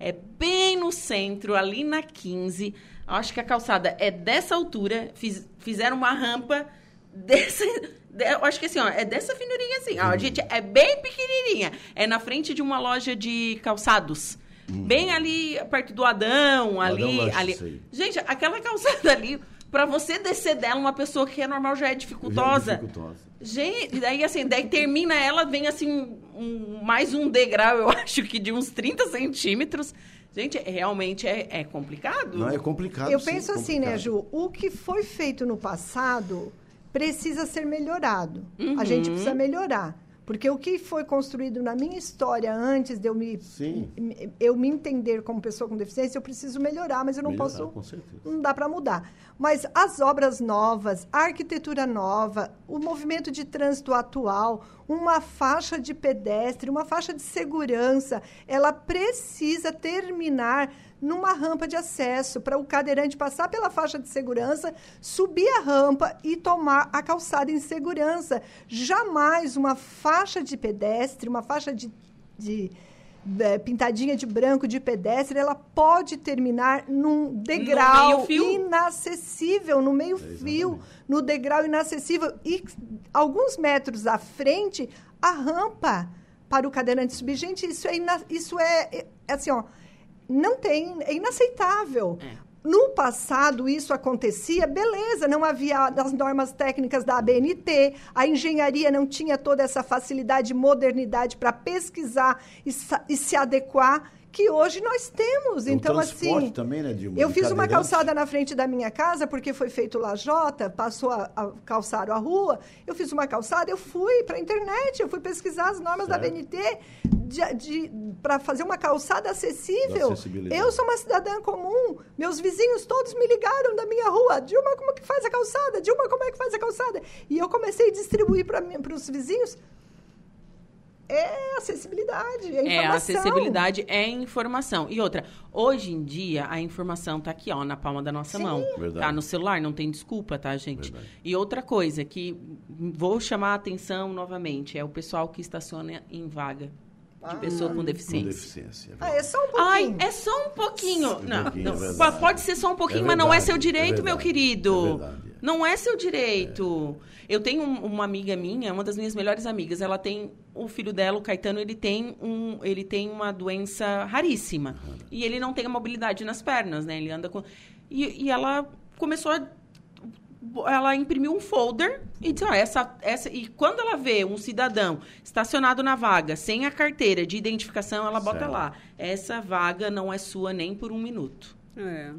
É bem no centro, ali na 15. Acho que a calçada é dessa altura. fiz- fizeram uma rampa dessa. [LAUGHS] de- eu acho que assim, ó, é dessa finurinha assim. Ó, gente, é bem pequenininha. É na frente de uma loja de calçados. Bem ali, perto do Adão, ali. Lanche, ali. Gente, aquela calçada ali, pra você descer dela, uma pessoa que é normal já é dificultosa. Dificultosa. Gente, daí assim, daí termina ela, vem assim, um- mais um degrau, eu [LAUGHS] acho que de uns 30 centímetros. Gente, é- realmente é, é complicado. Não, é complicado. Eu sim, penso assim, né, complicado. Ju? O que foi feito no passado precisa ser melhorado. Uhum. A gente precisa melhorar. Porque o que foi construído na minha história antes de eu me, eu me entender como pessoa com deficiência, eu preciso melhorar, mas eu não Melhorar, posso. com certeza. Não dá para mudar. Mas as obras novas, a arquitetura nova, o movimento de trânsito atual, uma faixa de pedestre, uma faixa de segurança, ela precisa terminar numa rampa de acesso para o cadeirante passar pela faixa de segurança, subir a rampa e tomar a calçada em segurança. Jamais uma faixa de pedestre, uma faixa de, de é, pintadinha de branco de pedestre, ela pode terminar num degrau meio-fio? inacessível, no meio-fio, no degrau inacessível. E alguns metros à frente, a rampa para o cadeirante subir. Gente, isso é, ina- isso é, é assim, ó, não tem, é inaceitável. No passado, isso acontecia, beleza, não havia as normas técnicas da ABNT, a engenharia não tinha toda essa facilidade e modernidade para pesquisar e, e se adequar que hoje nós temos. O então, assim. também, né, Dilma? Eu De fiz uma calçada na frente da minha casa, porque foi feito lajota, passou a, a calçaram a rua. Eu fiz uma calçada, eu fui para a internet, eu fui pesquisar as normas da Certo. BNT para fazer uma calçada acessível. Da. Eu sou uma cidadã comum, meus vizinhos todos me ligaram da minha rua. Dilma, como que faz a calçada? Dilma, como é que faz a calçada? E eu comecei a distribuir para os vizinhos. É acessibilidade, é informação. É, a acessibilidade é informação. E outra, hoje em dia a informação tá aqui, ó, na palma da nossa Sim. mão. Verdade. Tá no celular, não tem desculpa, tá, gente? Verdade. E outra coisa que vou chamar a atenção novamente é o pessoal que estaciona em vaga de pessoa com Com deficiência. deficiência. é Ah, verdade. é só um pouquinho. Ai, é só um pouquinho. Um não, pouquinho, não, é verdade. pode ser só um pouquinho, É mas não é verdade, seu é direito, meu verdade, querido. é verdade, é. Não é seu direito. Eu tenho um- uma amiga minha, uma das minhas melhores amigas, ela tem o filho dela, o Caetano, ele tem um, ele tem uma doença raríssima e ele não tem a mobilidade nas pernas, né? Ele anda com e, e ela começou a ela imprimiu um folder e disse, ó, essa, essa... E quando ela vê um cidadão estacionado na vaga, sem a carteira de identificação, ela bota Certo. lá, essa vaga não é sua nem por um minuto. É.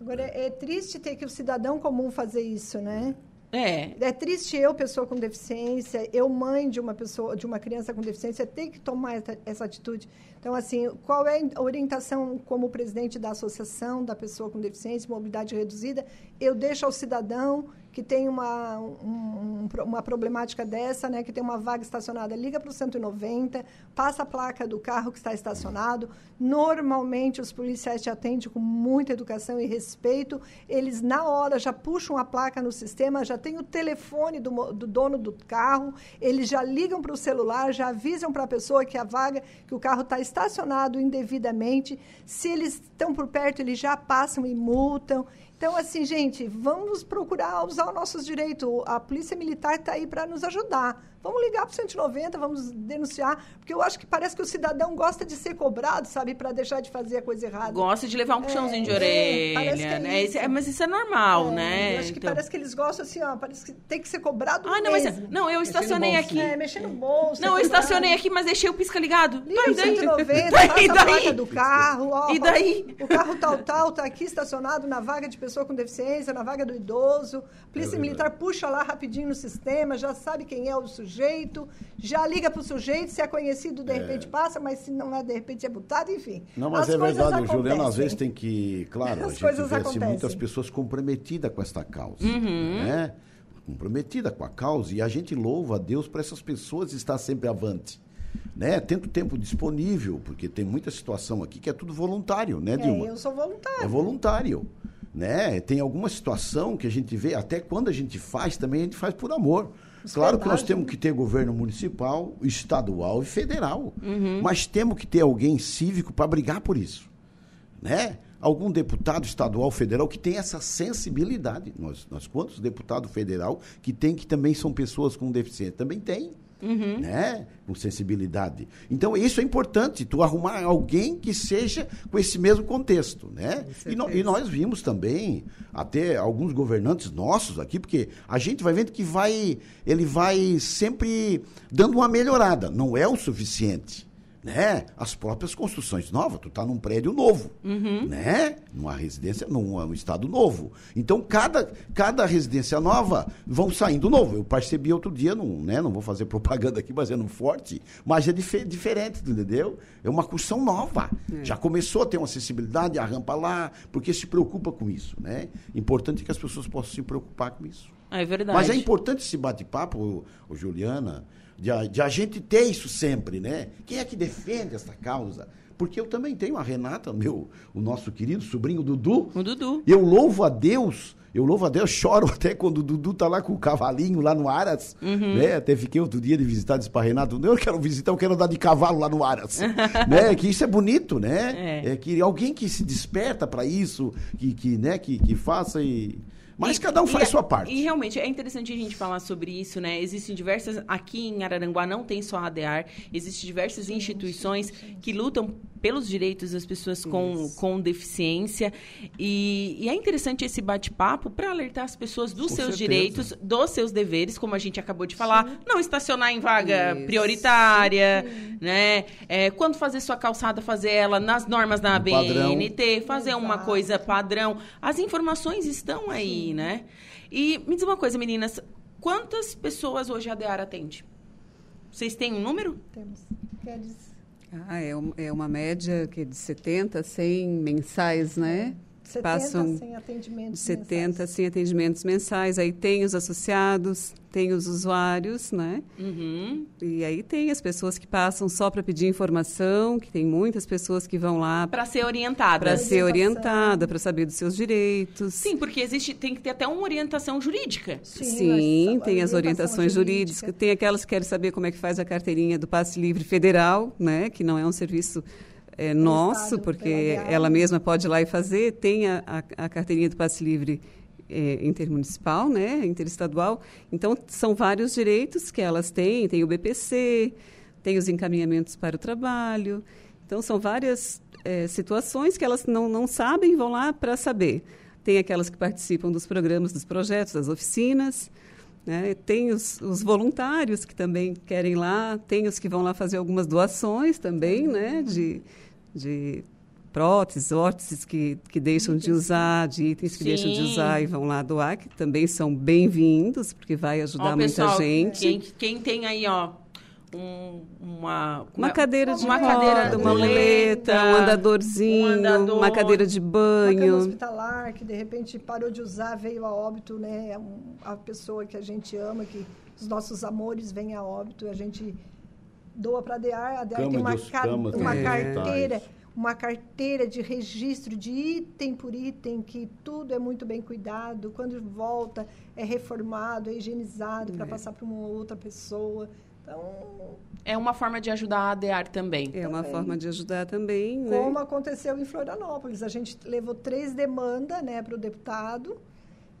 Agora, é triste ter que o cidadão comum fazer isso, né? É, É triste eu, pessoa com deficiência, eu, mãe de uma pessoa, de uma criança com deficiência, ter que tomar essa, essa atitude. Então, assim, qual é a orientação como presidente da Associação da Pessoa com Deficiência Mobilidade Reduzida? Eu deixo ao cidadão que tem uma, um- um uma problemática dessa, né, que tem uma vaga estacionada, liga para o 190, passa a placa do carro que está estacionado. Normalmente, os policiais te atendem com muita educação e respeito. Eles, na hora, já puxam a placa no sistema, já tem o telefone do, do dono do carro, eles já ligam para o celular, já avisam para a pessoa que a vaga, que o carro está estacionado indevidamente. Se eles estão por perto, eles já passam e multam. Então, assim, gente, vamos procurar usar os nossos direitos. A Polícia Militar está aí para nos ajudar, Vamos ligar para o 190, vamos denunciar, porque eu acho que parece que o cidadão gosta de ser cobrado, sabe, para deixar de fazer a coisa errada. Gosta de levar um puxãozinho de É, orelha, parece que é né? isso. É, mas isso é normal, É, né? Eu acho que Então- parece que eles gostam assim, ó, parece que tem que ser cobrado Ah, não, mas mesmo. não, eu estacionei aqui. É, mexer no bolso. Não, eu estacionei aqui, mas deixei o pisca ligado. Liga Tá, o e daí? 190, Daí, passa a daí? placa do carro. Ó, E daí? O carro tal, tal, tá aqui estacionado na vaga de pessoa com deficiência, na vaga do idoso. Polícia É Militar puxa lá rapidinho no sistema, já sabe quem é o sujeito, já liga pro sujeito, se é conhecido, de repente passa, mas se não é, de repente é botado, enfim. Não, mas As é coisas verdade, o Juliano às acontecem. vezes tem que, claro, [LAUGHS] a As gente coisas vê assim, acontecem. muitas pessoas comprometidas com esta causa, Uhum. né? Comprometida com a causa e a gente louva a Deus para essas pessoas estar sempre avante. Né? Tendo tempo disponível, porque tem muita situação aqui que é tudo voluntário, né, Dilma? É, eu sou voluntário. É voluntário. Né? Tem alguma situação que a gente vê, até quando a gente faz, também a gente faz por amor. Claro que nós temos que ter governo municipal, estadual e federal. Uhum. Mas temos que ter alguém cívico para brigar por isso. Né? Algum deputado estadual, federal que tem essa sensibilidade. Nós, nós quantos deputados federal que tem que também são pessoas com deficiência? Também tem. Né? Com sensibilidade. Então, isso é importante, tu arrumar alguém que seja com esse mesmo contexto, né? E, no- e nós vimos também até alguns governantes nossos aqui, porque a gente vai vendo que vai, ele vai sempre dando uma melhorada. Não é o suficiente né? As próprias construções novas, tu tá num prédio novo, né? Numa residência, num, num estado novo. Então, cada, cada residência nova vão saindo novo. Eu percebi outro dia, num, né? Não vou fazer [LAUGHS] propaganda aqui, mas é num forte, mas é dife- diferente, entendeu? É uma construção nova. Já começou a ter uma acessibilidade, a rampa lá, porque se preocupa com isso, né? Importante que as pessoas possam se preocupar com isso. É verdade. Mas é importante esse bate-papo, Juliana, de a, de a gente ter isso sempre, né? Quem é que defende essa causa? Porque eu também tenho a Renata, meu, o nosso querido sobrinho Dudu. O Dudu. Eu louvo a Deus, eu louvo a Deus, choro [LAUGHS] até quando o Dudu tá lá com o cavalinho lá no Aras, Uhum. né? Até fiquei outro dia de visitar, disse pra Renato, eu quero visitar, eu quero andar de cavalo lá no Aras, [LAUGHS] né? Que isso é bonito, né? É. que alguém que se desperta para isso, que, que, né? que, que faça e... Mas E- cada um faz é- sua parte. E realmente é interessante a gente falar sobre isso, né? Existem diversas. Aqui em Araranguá não tem só a ADEAR, existem diversas instituições que lutam pelos direitos das pessoas com, com deficiência. E, e é interessante esse bate-papo para alertar as pessoas dos Com seus certeza. direitos, dos seus deveres, como a gente acabou de falar. Não estacionar em vaga Isso. prioritária, né? É, quando fazer sua calçada, fazer ela nas normas da. ABNT, fazer uma Exato. coisa padrão. As informações estão aí, né? E me diz uma coisa, meninas, quantas pessoas hoje a DEAR atende? Vocês têm um número? Temos. Queres... Ah, é, um- é uma média que de 70 a 100 mensais, né? 70 Passam sem atendimento. de 70 a 100 atendimentos mensais. Aí tem os associados, tem os usuários, né? Uhum. E aí tem as pessoas que passam só para pedir informação, que tem muitas pessoas que vão lá Para ser orientada. para ser orientada, para saber dos seus direitos. Sim, porque existe, tem que ter até uma orientação jurídica. Sim, a tem as orientações jurídicas, tem aquelas que querem saber como é que faz a carteirinha do passe livre federal, né, que não é um serviço é, nosso, porque ela mesma pode ir lá e fazer, tem a, a, a carteirinha do passe livre é, intermunicipal, né, interestadual. Então, são vários direitos que elas têm, tem o BPC, tem os encaminhamentos para o trabalho. Então, são várias é, situações que elas não, não sabem e vão lá para saber. Tem aquelas que participam dos programas, dos projetos, das oficinas. Né? Tem os, os voluntários que também querem ir lá, tem os que vão lá fazer algumas doações também, né? De, de próteses, órteses que, que deixam de usar, de itens que deixam de Sim. usar e vão lá doar, que também são bem-vindos, porque vai ajudar Ó, muita pessoal, gente. Quem, quem tem aí, ó, um- uma... Uma é? cadeira de uma roda, cadeira uma muleta, um andadorzinho, um andador. uma cadeira de Uma cama banho. hospitalar que de repente parou de usar, veio a óbito, né? Um- A pessoa que a gente ama, que os nossos amores vêm a óbito, a gente doa para a DEAR. A DEAR Cama tem uma, camas uma também, carteira, uma carteira de registro de item por item, que tudo é muito bem cuidado. Quando volta, é reformado, é higienizado para passar para uma outra pessoa. Então, É uma forma de ajudar a ADEAR também. É uma Também. forma de ajudar também, né? como aconteceu em Florianópolis. A gente levou três demandas né, para o deputado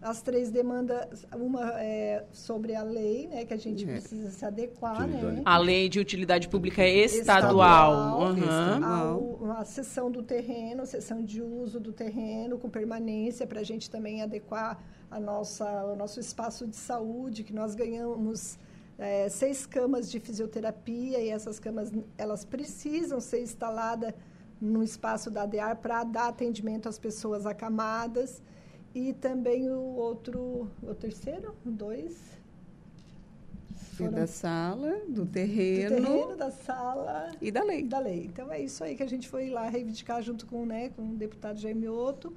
as três demandas, uma é sobre a lei, né, que a gente É. precisa se adequar, Utilidade. né? A lei de utilidade pública é estadual. Aham. Ao- a cessão do terreno, a cessão de uso do terreno com permanência, para a gente também adequar a nossa, o nosso espaço de saúde, que nós ganhamos eh, seis camas de fisioterapia e essas camas elas precisam ser instaladas no espaço da ADEAR para dar atendimento às pessoas acamadas. E também o outro, o terceiro, dois, E foram da sala, do do terreno, terreno, da sala e da lei. da lei. Então é isso aí que a gente foi lá reivindicar junto com, né, com o deputado Jaime Otto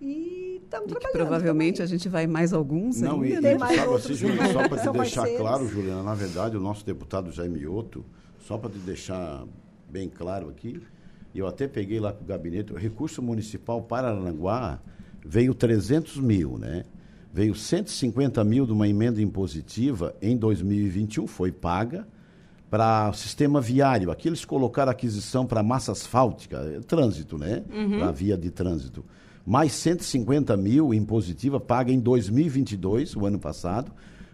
e estamos trabalhando. provavelmente a gente vai mais alguns Não, e, ainda. Tem e mais sabe outros assim, Juliana, só para te deixar parceiros. claro, Juliana, na verdade, o nosso deputado Jaime Otto, só para te deixar bem claro aqui, eu até peguei lá com o gabinete, o recurso municipal para Aranguá veio 300 mil, né? Veio 150 mil de uma emenda impositiva em 2021, foi paga para o sistema viário. Aqui eles colocaram aquisição para massa asfáltica, eh, trânsito, né? Para via de trânsito. Mais 150 mil impositiva paga em 2022, o ano passado,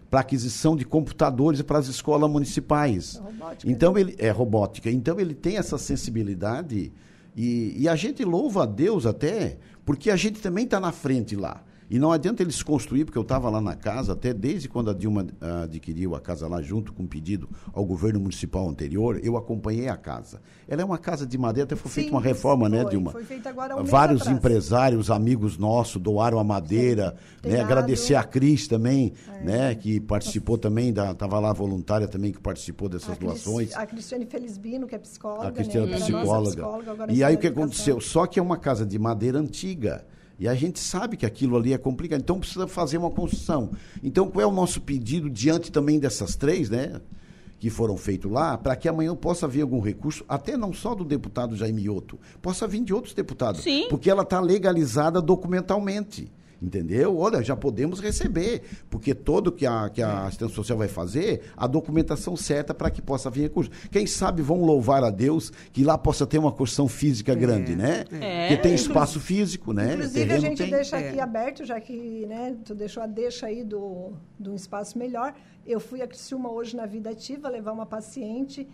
para aquisição de computadores para as escolas municipais. Robótica, Então ele é robótica. Então ele tem essa sensibilidade e, e a gente louva a Deus até porque a gente também está na frente lá. E não adianta eles construir, porque eu estava lá na casa, até desde quando a Dilma ah, adquiriu a casa lá, junto com um pedido ao governo municipal anterior, eu acompanhei a casa. Ela é uma casa de madeira, até foi feita uma reforma, né, foi. Dilma? Foi feita agora um Vários empresários, amigos nossos, doaram a madeira. Né? Agradecer a Cris também, É. né, que participou também, estava lá voluntária também, que participou dessas A, Cris- doações. a Cristiane Felizbino, que é psicóloga, A Cristiana né? é psicóloga. psicóloga, agora E aí o que aconteceu? Só que é uma casa de madeira antiga. E a gente sabe que aquilo ali é complicado. Então precisa fazer uma construção. Então qual é o nosso pedido diante também dessas três, né? Que foram feitos lá, para que amanhã possa vir algum recurso, até não só do deputado Jaime Otto, possa vir de outros deputados. Sim. Porque ela está legalizada documentalmente. Entendeu? Olha, já podemos receber, porque todo que a, que a assistência social vai fazer, a documentação certa para que possa vir recurso. Quem sabe vão louvar a Deus que lá possa ter uma construção física grande, né? É. Que tem espaço físico, né? Inclusive, a gente tem. deixa É. aqui aberto, já que né, tu deixou a deixa aí do, de um espaço melhor. Eu fui a Criciúma hoje na Vida Ativa levar uma paciente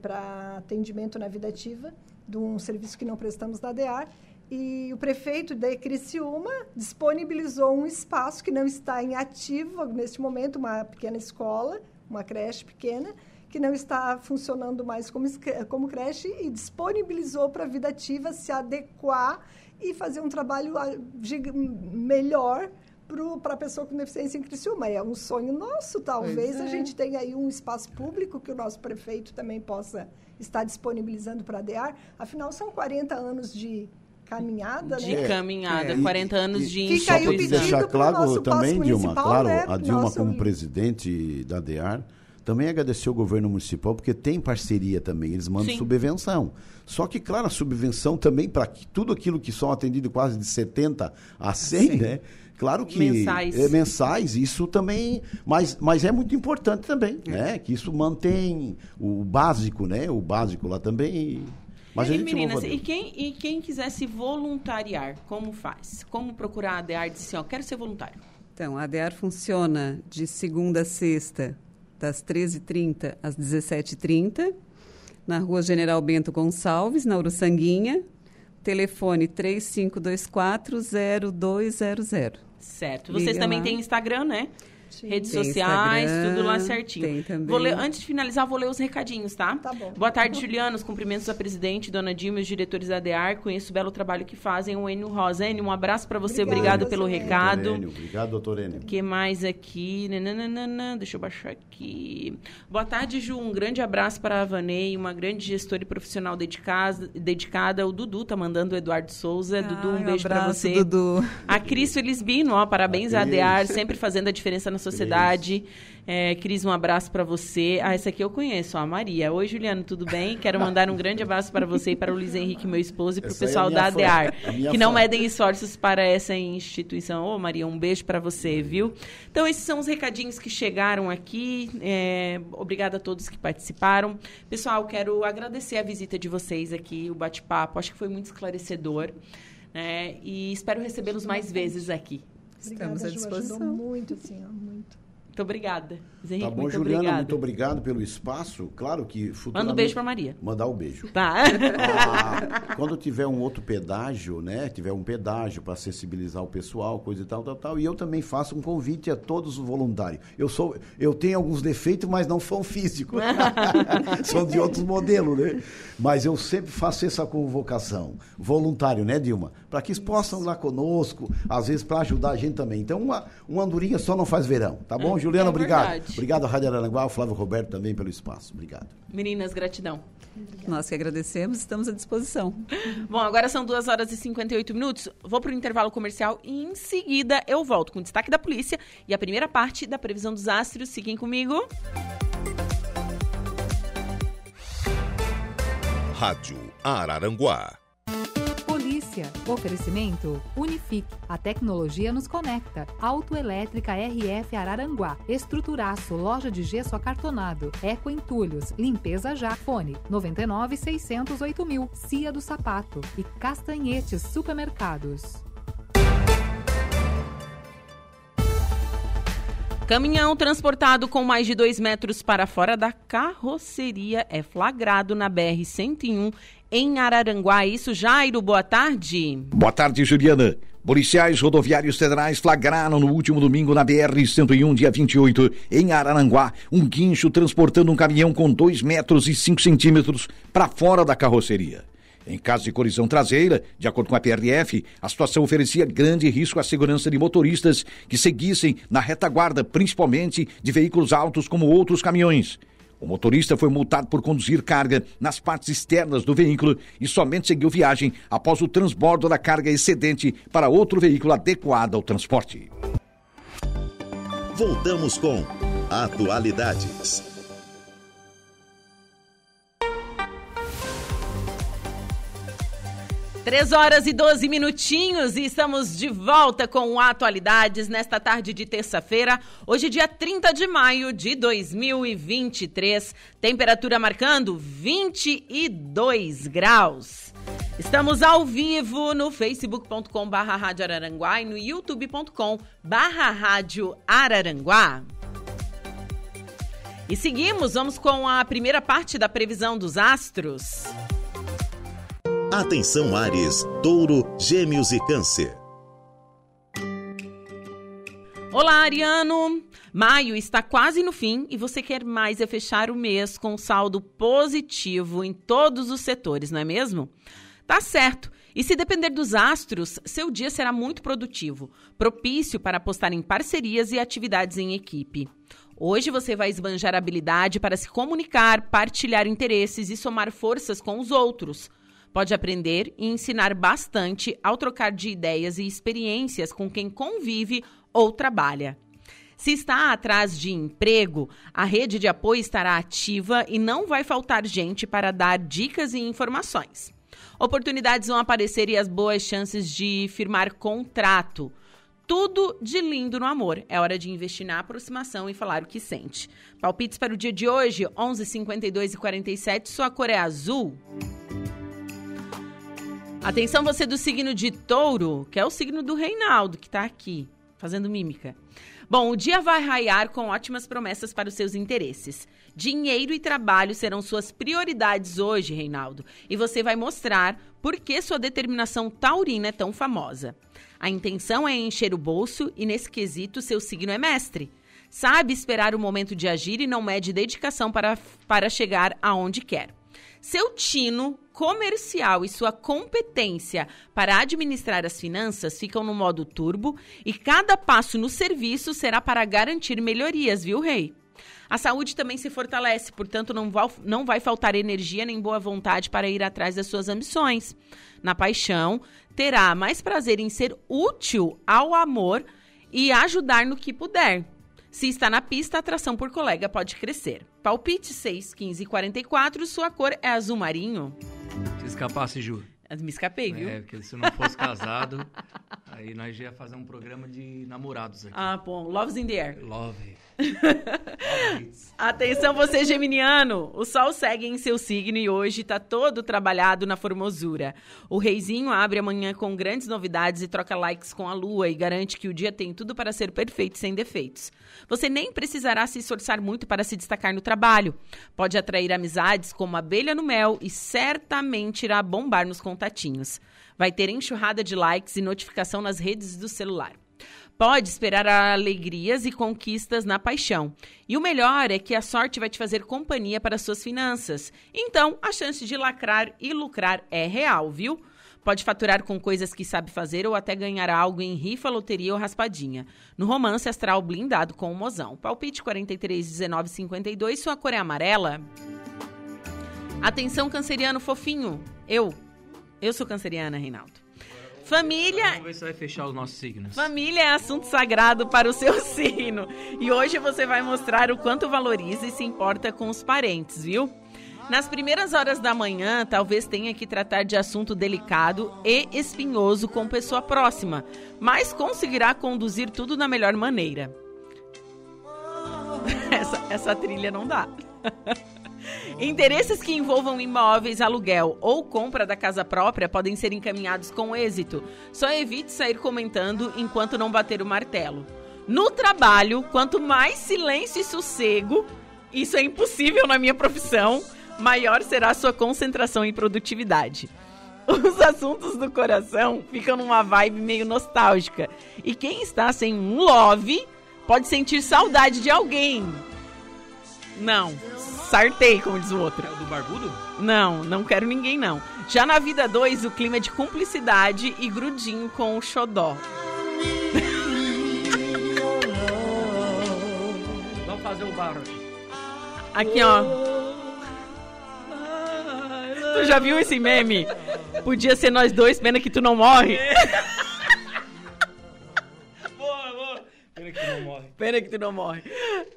para atendimento na Vida Ativa, de um serviço que não prestamos na DEAR. E o prefeito de Criciúma disponibilizou um espaço que não está em ativo neste momento, uma pequena escola, uma creche pequena, que não está funcionando mais como, como creche e disponibilizou para a vida ativa se adequar e fazer um trabalho ah, melhor para a pessoa com deficiência em Criciúma. É um sonho nosso, talvez Pois a é. gente tenha aí um espaço público que o nosso prefeito também possa estar disponibilizando para a DEAR. Afinal, são 40 anos de caminhada, De né? caminhada, É. 40 anos E- de e Fica aí o Só para pedido deixar claro nosso também, Dilma, municipal, claro, né, a Dilma nosso- como presidente da DEAR, também agradecer o governo municipal, porque tem parceria também, eles mandam Sim. subvenção. Só que, claro, a subvenção também para tudo aquilo que são atendido quase de 70 a 100, Sim. né? Claro que Mensais. é mensais, isso também, mas, mas é muito importante também, né? Que isso mantém o básico, né? O básico lá também. Mas a e, gente meninas, a e quem, e quem quiser se voluntariar, como faz? Como procurar a DEAR e dizer assim, ó, quero ser voluntário? Então, a ADEAR funciona de segunda a sexta, das 13h30 às 17h30, na rua General Bento Gonçalves, na Uruçanguinha. Telefone 3524-0200. Certo. Liga Vocês também lá. têm Instagram, né? Sim. Redes Tem sociais, Instagram, tudo lá certinho. tem também. Vou ler- antes de finalizar, vou ler os recadinhos, tá? Tá bom. Boa tarde, Juliana. Os cumprimentos à presidente, dona Dilma e os diretores da DEAR. Conheço o belo trabalho que fazem. O Enio Rosa. Enio, um abraço para você. Obrigada, Obrigado pelo recado. Enio, Obrigado, doutor Enio. O que mais aqui? Nananana, deixa eu baixar aqui. Boa tarde, Ju. Um grande abraço para a Vanei, uma grande gestora e profissional dedicada. dedicada. O Dudu tá mandando o Eduardo Souza. Dudu, um Ai, beijo para abraço, você. Dudu. A Cris Felisbino, ó, parabéns A à Cris. DEAR, sempre fazendo a diferença na sociedade. É, Cris, um abraço para você. Ah, essa aqui eu conheço, ó, a Maria. Oi, Juliano, tudo bem? Quero mandar um grande abraço para você e para o Luiz Henrique, meu esposo, e para o é pessoal minha da fã, DEAR, a minha que não fã. medem esforços para essa instituição. Ô, Maria, um beijo para você, viu? Então, esses são os recadinhos que chegaram aqui. É, obrigada a todos que participaram. Pessoal, quero agradecer a visita de vocês aqui, o bate-papo. Acho que foi muito esclarecedor. né? E espero recebê-los mais vezes aqui. Obrigada, Estamos à Ju, disposição. Ajudou muito, assim, ó, muito. Muito obrigada. Zé Tá Henrique, bom, muito Juliana, obrigada. muito obrigado pelo espaço. Claro que futuramente... Manda um beijo pra Maria. Mandar o beijo. Tá. Ah, quando tiver um outro pedágio, né? Tiver um pedágio para acessibilizar o pessoal, coisa e tal, tal, tal. E eu também faço um convite a todos os voluntários. Eu sou, eu tenho alguns defeitos, mas não são físicos. [LAUGHS] são de outros modelos, né? Mas eu sempre faço essa convocação. Voluntário, né, Dilma? Para que eles possam lá conosco, às vezes para ajudar a gente também. Então, uma, uma andorinha só não faz verão, tá bom? Juliana, é obrigado. verdade. Obrigado à Rádio Aranguá, ao Flávio Roberto também pelo espaço. Obrigado. Meninas, gratidão. Nós que agradecemos, estamos à disposição. [LAUGHS] Bom, agora são 2 horas e 58 minutos. Vou para o intervalo comercial e em seguida eu volto com o destaque da polícia e a primeira parte da previsão dos astros. Fiquem comigo. Rádio Araranguá. Polícia. Oferecimento Unifique. A tecnologia nos conecta. Autoelétrica RF Araranguá. Estruturaço. Loja de gesso acartonado. Eco Entulhos. Limpeza já. Fone 99 608 mil. Cia do Sapato. E Castanhetes Supermercados. Caminhão transportado com mais de 2 metros para fora da carroceria é flagrado na BR-101 em Araranguá. Isso, Jairo, boa tarde. Boa tarde, Juliana. Policiais rodoviários federais flagraram no último domingo na BR-101, dia 28, em Araranguá, um guincho transportando um caminhão com 2 metros e 5 centímetros para fora da carroceria. Em caso de colisão traseira, de acordo com a PRF, a situação oferecia grande risco à segurança de motoristas que seguissem na retaguarda, principalmente de veículos altos como outros caminhões. O motorista foi multado por conduzir carga nas partes externas do veículo e somente seguiu viagem após o transbordo da carga excedente para outro veículo adequado ao transporte. Voltamos com Atualidades. Três horas e 12 minutinhos e estamos de volta com Atualidades nesta tarde de terça-feira, hoje dia 30 de maio de 2023. Temperatura marcando 22 graus. Estamos ao vivo no facebook.com barra Rádio Araranguá e no youtube.com barra Rádio Araranguá. E seguimos, vamos com a primeira parte da previsão dos astros. Atenção Ares, Touro, Gêmeos e Câncer. Olá, Ariano! Maio está quase no fim e você quer mais é fechar o mês com saldo positivo em todos os setores, não é mesmo? Tá certo! E se depender dos astros, seu dia será muito produtivo, propício para apostar em parcerias e atividades em equipe. Hoje você vai esbanjar habilidade para se comunicar, partilhar interesses e somar forças com os outros. Pode aprender e ensinar bastante ao trocar de ideias e experiências com quem convive ou trabalha. Se está atrás de emprego, a rede de apoio estará ativa e não vai faltar gente para dar dicas e informações. Oportunidades vão aparecer e as boas chances de firmar contrato. Tudo de lindo no amor. É hora de investir na aproximação e falar o que sente. Palpites para o dia de hoje, 11, 52 e 47. Sua cor é azul. Atenção, você do signo de touro, que é o signo do Reinaldo, que está aqui, fazendo mímica. Bom, o dia vai raiar com ótimas promessas para os seus interesses. Dinheiro e trabalho serão suas prioridades hoje, Reinaldo. E você vai mostrar por que sua determinação taurina é tão famosa. A intenção é encher o bolso e, nesse quesito, seu signo é mestre. Sabe esperar o momento de agir e não mede dedicação para, para chegar aonde quer. Seu tino comercial e sua competência para administrar as finanças ficam no modo turbo e cada passo no serviço será para garantir melhorias, viu, Rei? A saúde também se fortalece, portanto, não vai, não vai faltar energia nem boa vontade para ir atrás das suas ambições. Na paixão, terá mais prazer em ser útil ao amor e ajudar no que puder. Se está na pista, a atração por colega pode crescer. Palpite 6, 15 e 44, sua cor é azul marinho. Se escapasse, Ju. Me escapei, viu? É, porque se eu não fosse casado, [LAUGHS] aí nós ia fazer um programa de namorados aqui. Ah, bom. Loves in the air. Love. [LAUGHS] Atenção você geminiano, o sol segue em seu signo e hoje está todo trabalhado na formosura. O reizinho abre amanhã com grandes novidades e troca likes com a lua e garante que o dia tem tudo para ser perfeito sem defeitos. Você nem precisará se esforçar muito para se destacar no trabalho. Pode atrair amizades como abelha no mel e certamente irá bombar nos contatinhos. Vai ter enxurrada de likes e notificação nas redes do celular. Pode esperar alegrias e conquistas na paixão. E o melhor é que a sorte vai te fazer companhia para suas finanças. Então, a chance de lacrar e lucrar é real, viu? Pode faturar com coisas que sabe fazer ou até ganhar algo em rifa, loteria ou raspadinha. No romance astral blindado com o mozão. Palpite 43, 19, 52, sua cor é amarela. Atenção, canceriano fofinho. Eu. Eu sou canceriana, Reinaldo. Família. Vamos ver se vai fechar os nossos signos. Família é assunto sagrado para o seu [LAUGHS] signo. E hoje você vai mostrar o quanto valoriza e se importa com os parentes, viu? Nas primeiras horas da manhã, talvez tenha que tratar de assunto delicado e espinhoso com pessoa próxima, mas conseguirá conduzir tudo da melhor maneira. [LAUGHS] Essa, essa trilha não dá. [LAUGHS] Interesses que envolvam imóveis, aluguel ou compra da casa própria podem ser encaminhados com êxito. Só evite sair comentando enquanto não bater o martelo. No trabalho, quanto mais silêncio e sossego, isso é impossível na minha profissão, maior será a sua concentração e produtividade. Os assuntos do coração ficam numa vibe meio nostálgica. E quem está sem um love pode sentir saudade de alguém. Não, sartei, como diz o outro. É o do barbudo? Não, não quero ninguém, não. Já na vida 2, o clima é de cumplicidade e grudinho com o xodó. [LAUGHS] Vamos fazer o barro. Aqui, ó. Tu já viu esse meme? Podia ser nós dois, pena que tu não morre. [LAUGHS] que tu não morre. Pena que tu não morre.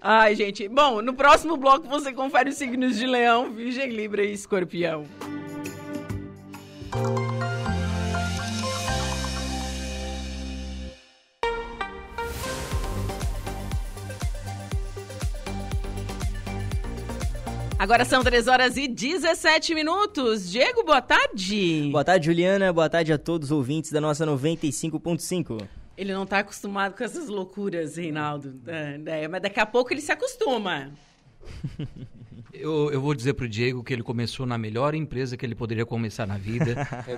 Ai, gente. Bom, no próximo bloco você confere os signos de Leão, Virgem, Libra e Escorpião. Agora são 3 horas e 17 minutos. Diego, boa tarde. Boa tarde, Juliana. Boa tarde a todos os ouvintes da nossa 95.5. Ele não tá acostumado com essas loucuras, Reinaldo. É, é, mas daqui a pouco ele se acostuma. [LAUGHS] Eu, eu vou dizer pro Diego que ele começou na melhor empresa que ele poderia começar na vida,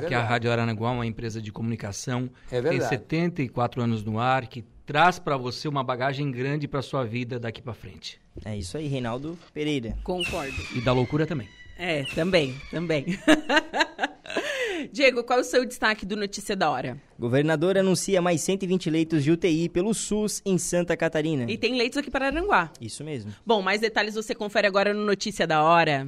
que é a Rádio Aranaguá, uma empresa de comunicação. É tem verdade. 74 anos no ar, que traz para você uma bagagem grande para sua vida daqui para frente. É isso aí, Reinaldo Pereira. Concordo. E da loucura também. É, também, também. [LAUGHS] Diego, qual é o seu destaque do Notícia da Hora? Governador anuncia mais 120 leitos de UTI pelo SUS em Santa Catarina. E tem leitos aqui para Aranguá. Isso mesmo. Bom, mais detalhes você confere agora no Notícia da Hora.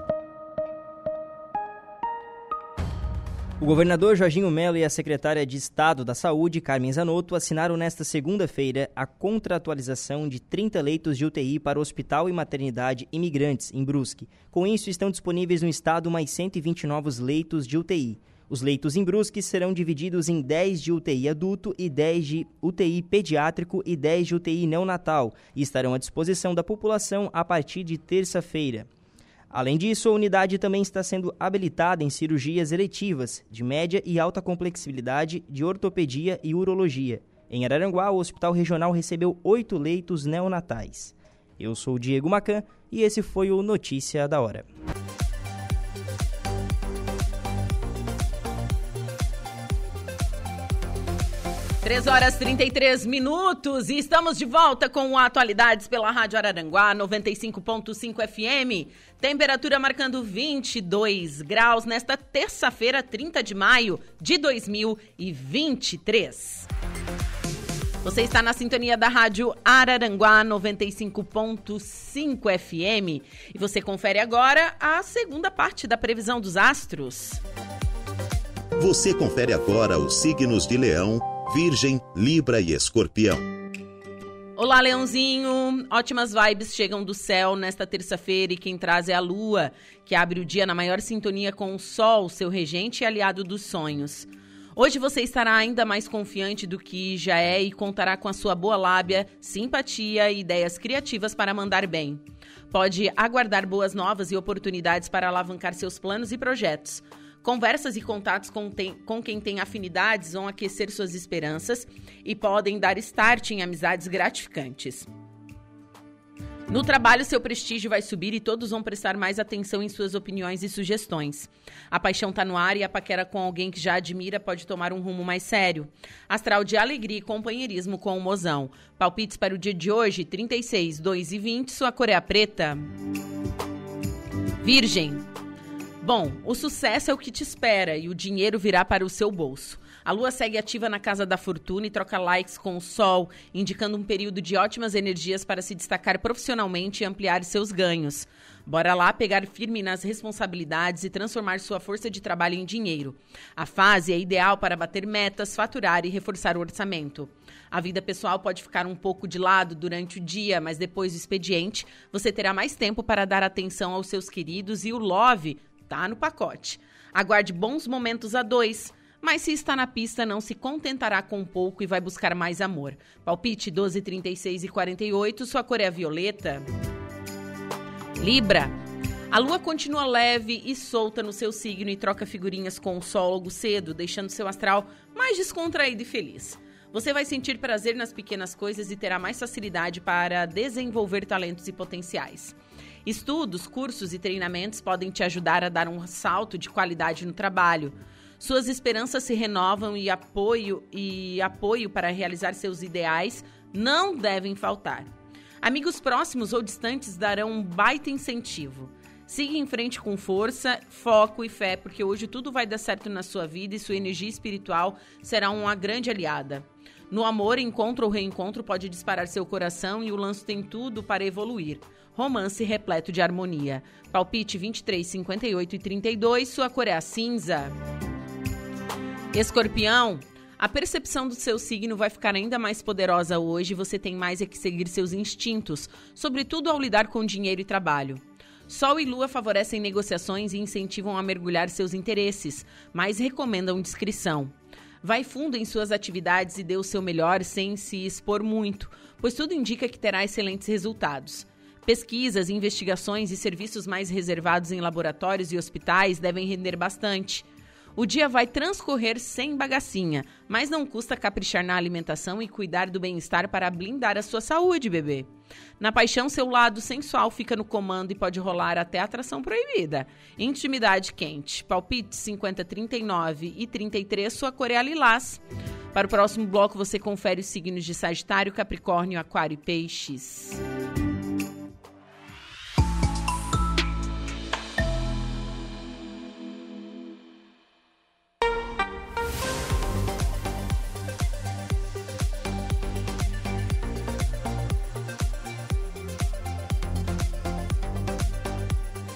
O governador Jorginho Melo e a secretária de Estado da Saúde, Carmen Zanotto, assinaram nesta segunda-feira a contratualização de 30 leitos de UTI para o Hospital e Maternidade Imigrantes, em Brusque. Com isso, estão disponíveis no estado mais 120 novos leitos de UTI. Os leitos em Brusque serão divididos em 10 de UTI adulto e 10 de UTI pediátrico e 10 de UTI neonatal e estarão à disposição da população a partir de terça-feira. Além disso, a unidade também está sendo habilitada em cirurgias eletivas, de média e alta complexibilidade, de ortopedia e urologia. Em Araranguá, o Hospital Regional recebeu oito leitos neonatais. Eu sou o Diego Macan e esse foi o Notícia da Hora. Três horas 33 minutos e estamos de volta com Atualidades pela Rádio Araranguá 95.5 FM. Temperatura marcando 22 graus nesta terça-feira, 30 de maio de 2023. Você está na sintonia da Rádio Araranguá 95.5 FM e você confere agora a segunda parte da previsão dos astros. Você confere agora os signos de Leão, Virgem, Libra e Escorpião. Olá, Leãozinho! Ótimas vibes chegam do céu nesta terça-feira e quem traz é a Lua, que abre o dia na maior sintonia com o Sol, seu regente e aliado dos sonhos. Hoje você estará ainda mais confiante do que já é e contará com a sua boa lábia, simpatia e ideias criativas para mandar bem. Pode aguardar boas novas e oportunidades para alavancar seus planos e projetos. Conversas e contatos com, tem, com, quem tem afinidades vão aquecer suas esperanças e podem dar start em amizades gratificantes. No trabalho, seu prestígio vai subir e todos vão prestar mais atenção em suas opiniões e sugestões. A paixão está no ar e a paquera com alguém que já admira pode tomar um rumo mais sério. Astral de alegria e companheirismo com o mozão. Palpites para o dia de hoje, 36, 2 e 20, sua cor é preta. Virgem. Bom, o sucesso é o que te espera e o dinheiro virá para o seu bolso. A lua segue ativa na casa da fortuna e troca likes com o sol, indicando um período de ótimas energias para se destacar profissionalmente e ampliar seus ganhos. Bora lá pegar firme nas responsabilidades e transformar sua força de trabalho em dinheiro. A fase é ideal para bater metas, faturar e reforçar o orçamento. A vida pessoal pode ficar um pouco de lado durante o dia, mas depois do expediente, você terá mais tempo para dar atenção aos seus queridos e o love tá no pacote. Aguarde bons momentos a dois. Mas se está na pista, não se contentará com pouco e vai buscar mais amor. Palpite 12, 36 e 48, sua cor é violeta. Libra. A lua continua leve e solta no seu signo e troca figurinhas com o sol logo cedo, deixando seu astral mais descontraído e feliz. Você vai sentir prazer nas pequenas coisas e terá mais facilidade para desenvolver talentos e potenciais. Estudos, cursos e treinamentos podem te ajudar a dar um salto de qualidade no trabalho. Suas esperanças se renovam e apoio e apoio para realizar seus ideais não devem faltar. Amigos próximos ou distantes darão um baita incentivo. Siga em frente com força, foco e fé, porque hoje tudo vai dar certo na sua vida e sua energia espiritual será uma grande aliada. No amor, encontro ou reencontro pode disparar seu coração e o lance tem tudo para evoluir. Romance repleto de harmonia. Palpite 23, 58 e 32, sua cor é a cinza. Escorpião, a percepção do seu signo vai ficar ainda mais poderosa hoje você tem mais é que seguir seus instintos, sobretudo ao lidar com dinheiro e trabalho. Sol e Lua favorecem negociações e incentivam a mergulhar seus interesses, mas recomendam discrição. Vai fundo em suas atividades e dê o seu melhor sem se expor muito, pois tudo indica que terá excelentes resultados. Pesquisas, investigações e serviços mais reservados em laboratórios e hospitais devem render bastante. O dia vai transcorrer sem bagacinha, mas não custa caprichar na alimentação e cuidar do bem-estar para blindar a sua saúde, bebê. Na paixão, seu lado sensual fica no comando e pode rolar até atração proibida. Intimidade quente. Palpite 50, 39 e 33, sua cor é lilás. Para o próximo bloco, você confere os signos de Sagitário, Capricórnio, Aquário e Peixes.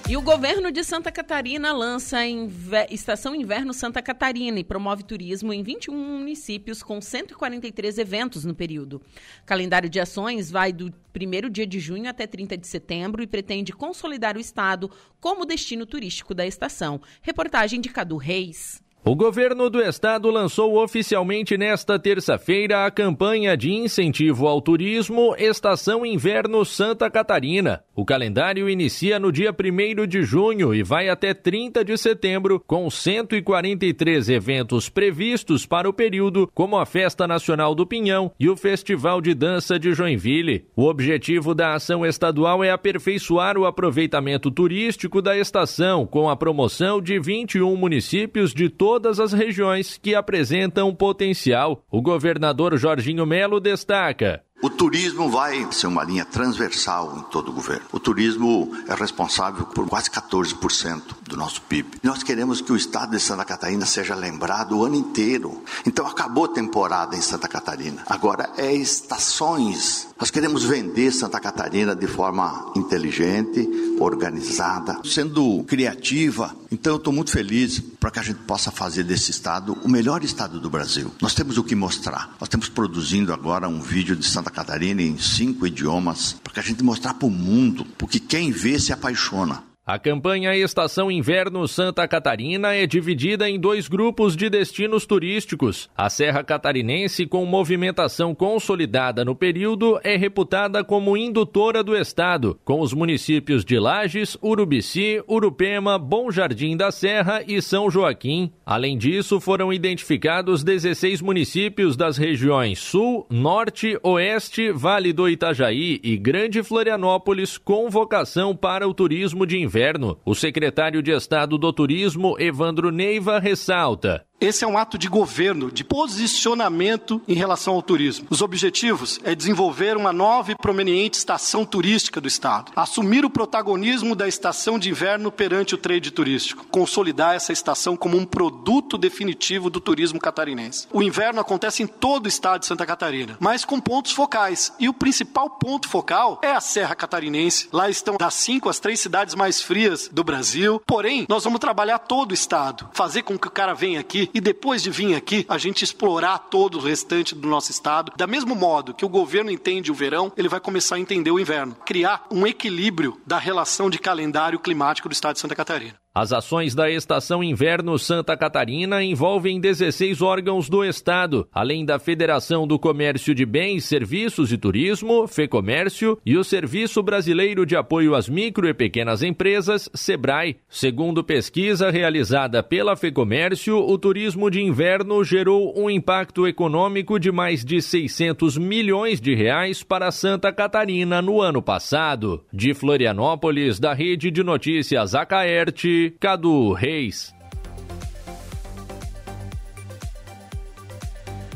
E o governo de Santa Catarina lança a Inve Estação Inverno Santa Catarina e promove turismo em 21 municípios com 143 eventos no período. O calendário de ações vai do primeiro dia de junho até 30 de setembro e pretende consolidar o estado como destino turístico da estação. Reportagem de Cadu Reis. O governo do estado lançou oficialmente nesta terça-feira a campanha de incentivo ao turismo Estação Inverno Santa Catarina. O calendário inicia no dia 1 de junho e vai até 30 de setembro, com 143 eventos previstos para o período, como a Festa Nacional do Pinhão e o Festival de Dança de Joinville. O objetivo da ação estadual é aperfeiçoar o aproveitamento turístico da estação, com a promoção de 21 municípios de todo todas as regiões que apresentam potencial. O governador Jorginho Melo destaca. O turismo vai ser uma linha transversal em todo o governo. O turismo é responsável por quase 14% do nosso PIB. Nós queremos que o estado de Santa Catarina seja lembrado o ano inteiro. Então acabou a temporada em Santa Catarina. Agora é estações. Nós queremos vender Santa Catarina de forma inteligente, organizada, sendo criativa Então eu estou muito feliz para que a gente possa fazer desse estado o melhor estado do Brasil. Nós temos o que mostrar. Nós estamos produzindo agora um vídeo de Santa Catarina em cinco idiomas para que a gente mostrar para o mundo, porque quem vê se apaixona. A campanha Estação Inverno Santa Catarina é dividida em dois grupos de destinos turísticos. A Serra Catarinense, com movimentação consolidada no período, é reputada como indutora do estado, com os municípios de Lages, Urubici, Urupema, Bom Jardim da Serra e São Joaquim. Além disso, foram identificados 16 municípios das regiões Sul, Norte, Oeste, Vale do Itajaí e Grande Florianópolis com vocação para o turismo de inverno inverno. O secretário de Estado do Turismo, Evandro Neiva, ressalta. Esse é um ato de governo, de posicionamento em relação ao turismo. Os objetivos é desenvolver uma nova e prominente estação turística do Estado, assumir o protagonismo da estação de inverno perante o trade turístico, consolidar essa estação como um produto definitivo do turismo catarinense. O inverno acontece em todo o estado de Santa Catarina, mas com pontos focais. E o principal ponto focal é a Serra Catarinense. Lá estão das cinco as três cidades mais frias do Brasil. Porém, nós vamos trabalhar todo o estado, fazer com que o cara venha e depois de vir aqui, a gente explorar todo o restante do nosso estado. Da mesmo modo que o governo entende o verão, ele vai começar a entender o inverno. Criar um equilíbrio da relação de calendário climático do estado de Santa Catarina. As ações da Estação Inverno Santa Catarina envolvem 16 órgãos do Estado, além da Federação do Comércio de Bens, Serviços e Turismo, FEComércio, e o Serviço Brasileiro de Apoio às Micro e Pequenas Empresas, SEBRAE. Segundo pesquisa realizada pela FEComércio, o turismo de inverno gerou um impacto econômico de mais de 600 milhões de reais para Santa Catarina no ano passado. De Florianópolis, da Rede de Notícias Acaerte, Cadu Reis.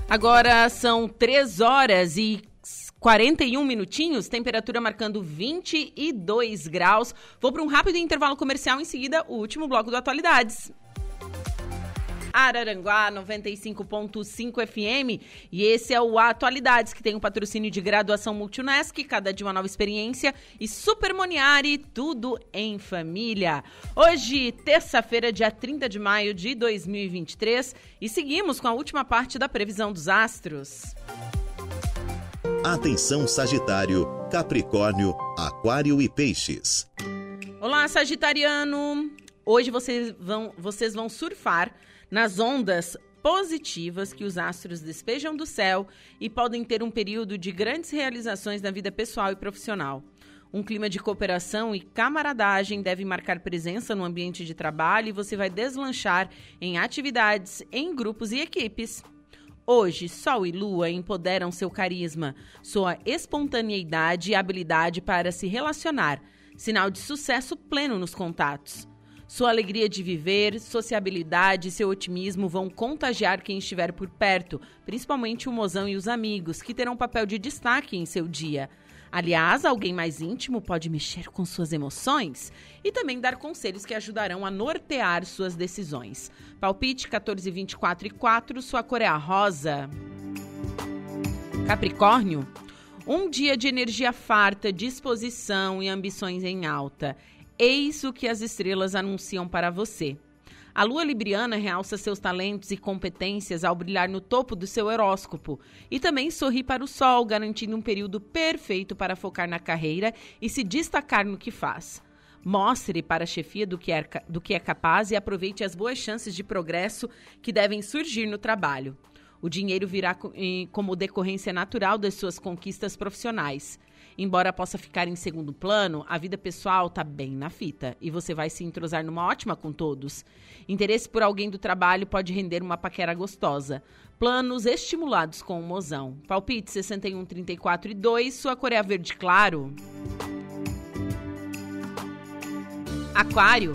Agora são 3 horas e 41 minutinhos, temperatura marcando 22 graus. Vou para um rápido intervalo comercial, em seguida, o último bloco do Atualidades. Araranguá 95.5 FM. E esse é o Atualidades, que tem um patrocínio de graduação Multunesc, cada dia uma nova experiência, e Super Moniari, tudo em família. Hoje, terça-feira, dia 30 de maio de 2023, e seguimos com a última parte da previsão dos astros. Atenção Sagitário, Capricórnio, Aquário e Peixes. Olá, Sagitariano! Hoje vocês vão, vocês vão surfar nas ondas positivas que os astros despejam do céu e podem ter um período de grandes realizações na vida pessoal e profissional. Um clima de cooperação e camaradagem deve marcar presença no ambiente de trabalho e você vai deslanchar em atividades, em grupos e equipes. Hoje, Sol e Lua empoderam seu carisma, sua espontaneidade e habilidade para se relacionar, sinal de sucesso pleno nos contatos. Sua alegria de viver, sociabilidade e seu otimismo vão contagiar quem estiver por perto, principalmente o mozão e os amigos, que terão papel de destaque em seu dia. Aliás, alguém mais íntimo pode mexer com suas emoções e também dar conselhos que ajudarão a nortear suas decisões. Palpite 14, 24 e 4, sua cor é a rosa. Capricórnio, um dia de energia farta, disposição e ambições em alta. Eis o que as estrelas anunciam para você. A lua libriana realça seus talentos e competências ao brilhar no topo do seu horóscopo e também sorri para o sol, garantindo um período perfeito para focar na carreira e se destacar no que faz. Mostre para a chefia do que, é, do que é capaz e aproveite as boas chances de progresso que devem surgir no trabalho. O dinheiro virá como decorrência natural das suas conquistas profissionais. Embora possa ficar em segundo plano, a vida pessoal está bem na fita e você vai se entrosar numa ótima com todos. Interesse por alguém do trabalho pode render uma paquera gostosa. Planos estimulados com o mozão. Palpite 61, 34 e 2, sua Coreia Verde Claro. Aquário.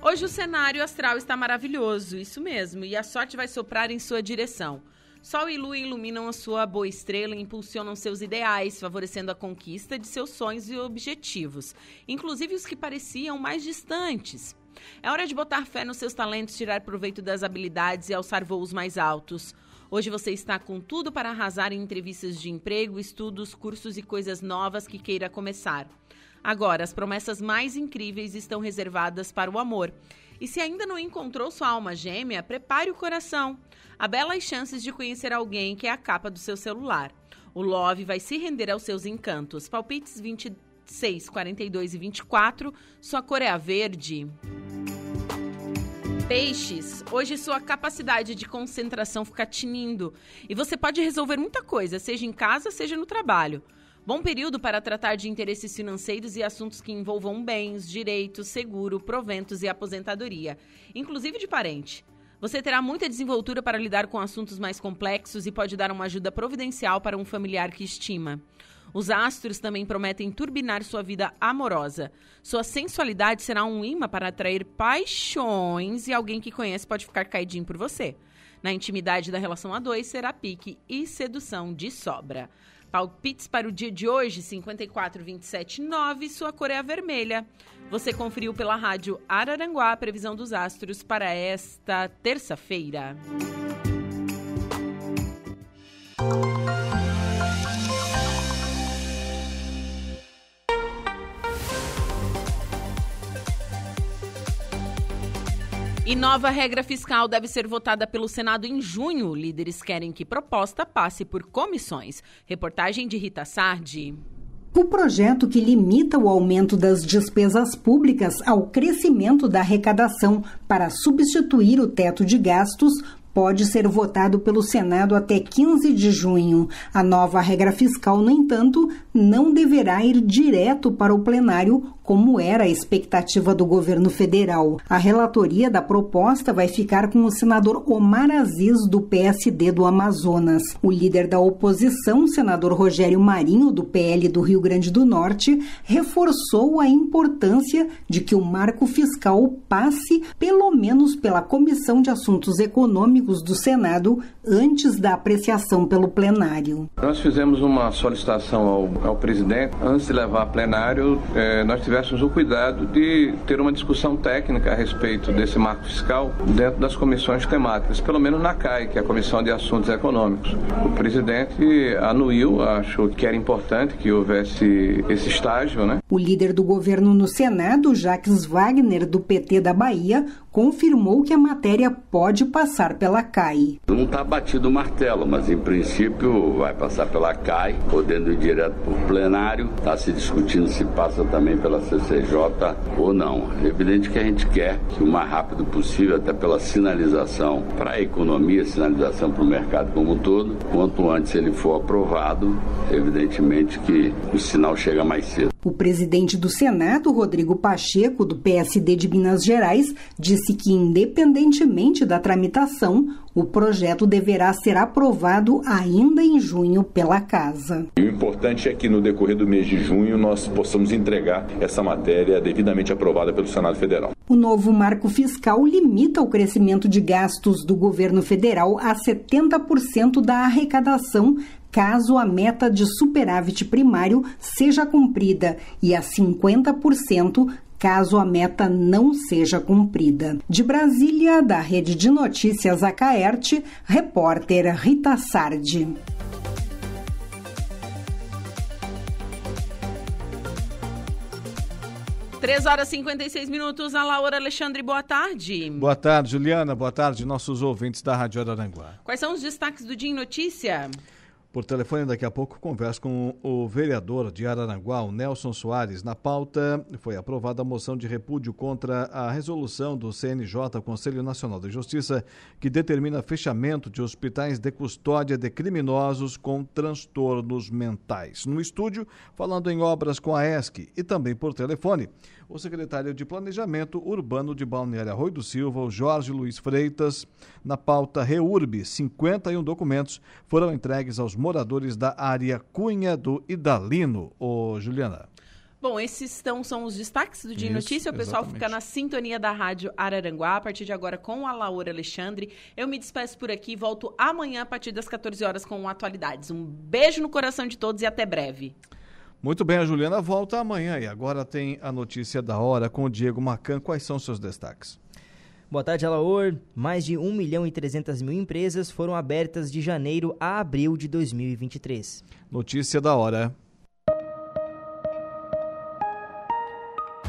Hoje o cenário astral está maravilhoso, isso mesmo, e a sorte vai soprar em sua direção. Sol e Lua iluminam a sua boa estrela e impulsionam seus ideais, favorecendo a conquista de seus sonhos e objetivos, inclusive os que pareciam mais distantes. É hora de botar fé nos seus talentos, tirar proveito das habilidades e alçar voos mais altos. Hoje você está com tudo para arrasar em entrevistas de emprego, estudos, cursos e coisas novas que queira começar. Agora, as promessas mais incríveis estão reservadas para o amor. E se ainda não encontrou sua alma gêmea, prepare o coração. Há belas chances de conhecer alguém que é a capa do seu celular. O Love vai se render aos seus encantos. Palpites 26, 42 e 24. Sua cor é a verde. Peixes, hoje sua capacidade de concentração fica tinindo e você pode resolver muita coisa, seja em casa, seja no trabalho. Bom período para tratar de interesses financeiros e assuntos que envolvam bens, direitos, seguro, proventos e aposentadoria, inclusive de parente. Você terá muita desenvoltura para lidar com assuntos mais complexos e pode dar uma ajuda providencial para um familiar que estima. Os astros também prometem turbinar sua vida amorosa. Sua sensualidade será um imã para atrair paixões e alguém que conhece pode ficar caidinho por você. Na intimidade da relação a dois, será pique e sedução de sobra. Palpites para o dia de hoje, 54, 27, 9. Sua cor é a vermelha. Você conferiu pela rádio Araranguá a previsão dos astros para esta terça-feira. E nova regra fiscal deve ser votada pelo Senado em junho. Líderes querem que proposta passe por comissões. Reportagem de Rita Sardi. O projeto que limita o aumento das despesas públicas ao crescimento da arrecadação para substituir o teto de gastos pode ser votado pelo Senado até 15 de junho. A nova regra fiscal, no entanto, não deverá ir direto para o plenário, como era a expectativa do governo federal. A relatoria da proposta vai ficar com o senador Omar Aziz, do PSD do Amazonas. O líder da oposição, senador Rogério Marinho, do PL do Rio Grande do Norte, reforçou a importância de que o marco fiscal passe, pelo menos pela Comissão de Assuntos Econômicos do Senado antes da apreciação pelo plenário. Nós fizemos uma solicitação ao, ao presidente, antes de levar a plenário, eh, nós tivéssemos o cuidado de ter uma discussão técnica a respeito desse marco fiscal dentro das comissões temáticas, pelo menos na CAI, que é a Comissão de Assuntos Econômicos. O presidente anuiu, achou que era importante que houvesse esse estágio, né? O líder do governo no Senado, Jacques Wagner, do PT da Bahia, confirmou que a matéria pode passar pela CAI. Não está batido o martelo, mas em princípio vai passar pela CAI, podendo ir direto para o plenário. Está se discutindo se passa também pela CCJ ou não. É evidente que a gente quer que o mais rápido possível, até pela sinalização para a economia, sinalização para o mercado como um todo, quanto antes ele for aprovado, evidentemente que o sinal chega mais cedo. O presidente do Senado, Rodrigo Pacheco, do PSD de Minas Gerais, disse que, independentemente da tramitação, o projeto deverá ser aprovado ainda em junho pela Casa. O importante é que no decorrer do mês de junho nós possamos entregar essa matéria devidamente aprovada pelo Senado Federal. O novo marco fiscal limita o crescimento de gastos do governo federal a 70% da arrecadação caso a meta de superávit primário seja cumprida e a 50% caso a meta não seja cumprida. De Brasília, da Rede de Notícias Acaerte, repórter Rita Sardi. Três horas e 56 minutos. A Laura Alexandre, boa tarde. Boa tarde, Juliana. Boa tarde, nossos ouvintes da Rádio Araranguá. Quais são os destaques do Dia em Notícia? Por telefone, daqui a pouco, converso com o vereador de Araranguá, Nelson Soares. Na pauta, foi aprovada a moção de repúdio contra a resolução do CNJ, Conselho Nacional de Justiça, que determina fechamento de hospitais de custódia de criminosos com transtornos mentais. No estúdio, falando em obras com a ESC e também por telefone, o secretário de Planejamento Urbano de Balneário Arroio do Silva, o Jorge Luiz Freitas. Na pauta REURB, 51 documentos foram entregues aos moradores da área Cunha do Idalino. Ô, Juliana. Bom, esses estão, são os destaques do Dia Isso, Notícia. O pessoal exatamente. fica na sintonia da Rádio Araranguá, a partir de agora com a Laura Alexandre. Eu me despeço por aqui e volto amanhã a partir das 14 horas com atualidades. Um beijo no coração de todos e até breve. Muito bem, a Juliana volta amanhã e agora tem a notícia da hora com o Diego Macan. Quais são seus destaques? Boa tarde, Alaor. Mais de 1 milhão e 300 mil empresas foram abertas de janeiro a abril de 2023. Notícia da hora.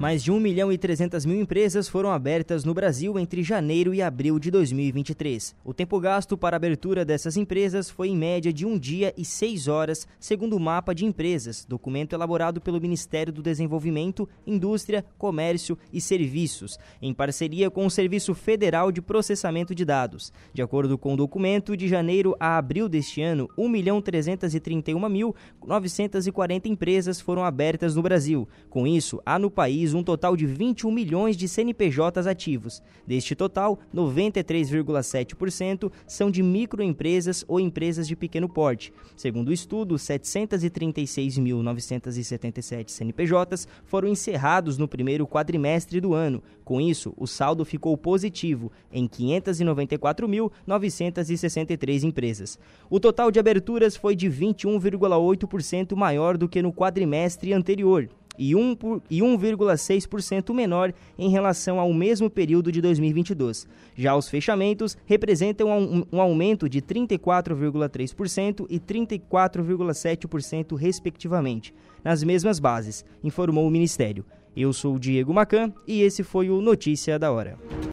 Mais de 1 milhão e 300 mil empresas foram abertas no Brasil entre janeiro e abril de 2023. O tempo gasto para a abertura dessas empresas foi em média de um dia e seis horas, segundo o mapa de empresas, documento elaborado pelo Ministério do Desenvolvimento, Indústria, Comércio e Serviços, em parceria com o Serviço Federal de Processamento de Dados. De acordo com o documento, de janeiro a abril deste ano, 1 milhão 331 mil 940 empresas foram abertas no Brasil. Com isso, há no país um total de 21 milhões de CNPJs ativos. Deste total, 93,7% são de microempresas ou empresas de pequeno porte. Segundo o estudo, 736.977 CNPJs foram encerrados no primeiro quadrimestre do ano. Com isso, o saldo ficou positivo em 594.963 empresas. O total de aberturas foi de 21,8% maior do que no quadrimestre anterior e 1,6% menor em relação ao mesmo período de 2022. Já os fechamentos representam um, um aumento de 34,3% e 34,7%, respectivamente, nas mesmas bases, informou o Ministério. Eu sou o Diego Macan e esse foi o Notícia da Hora.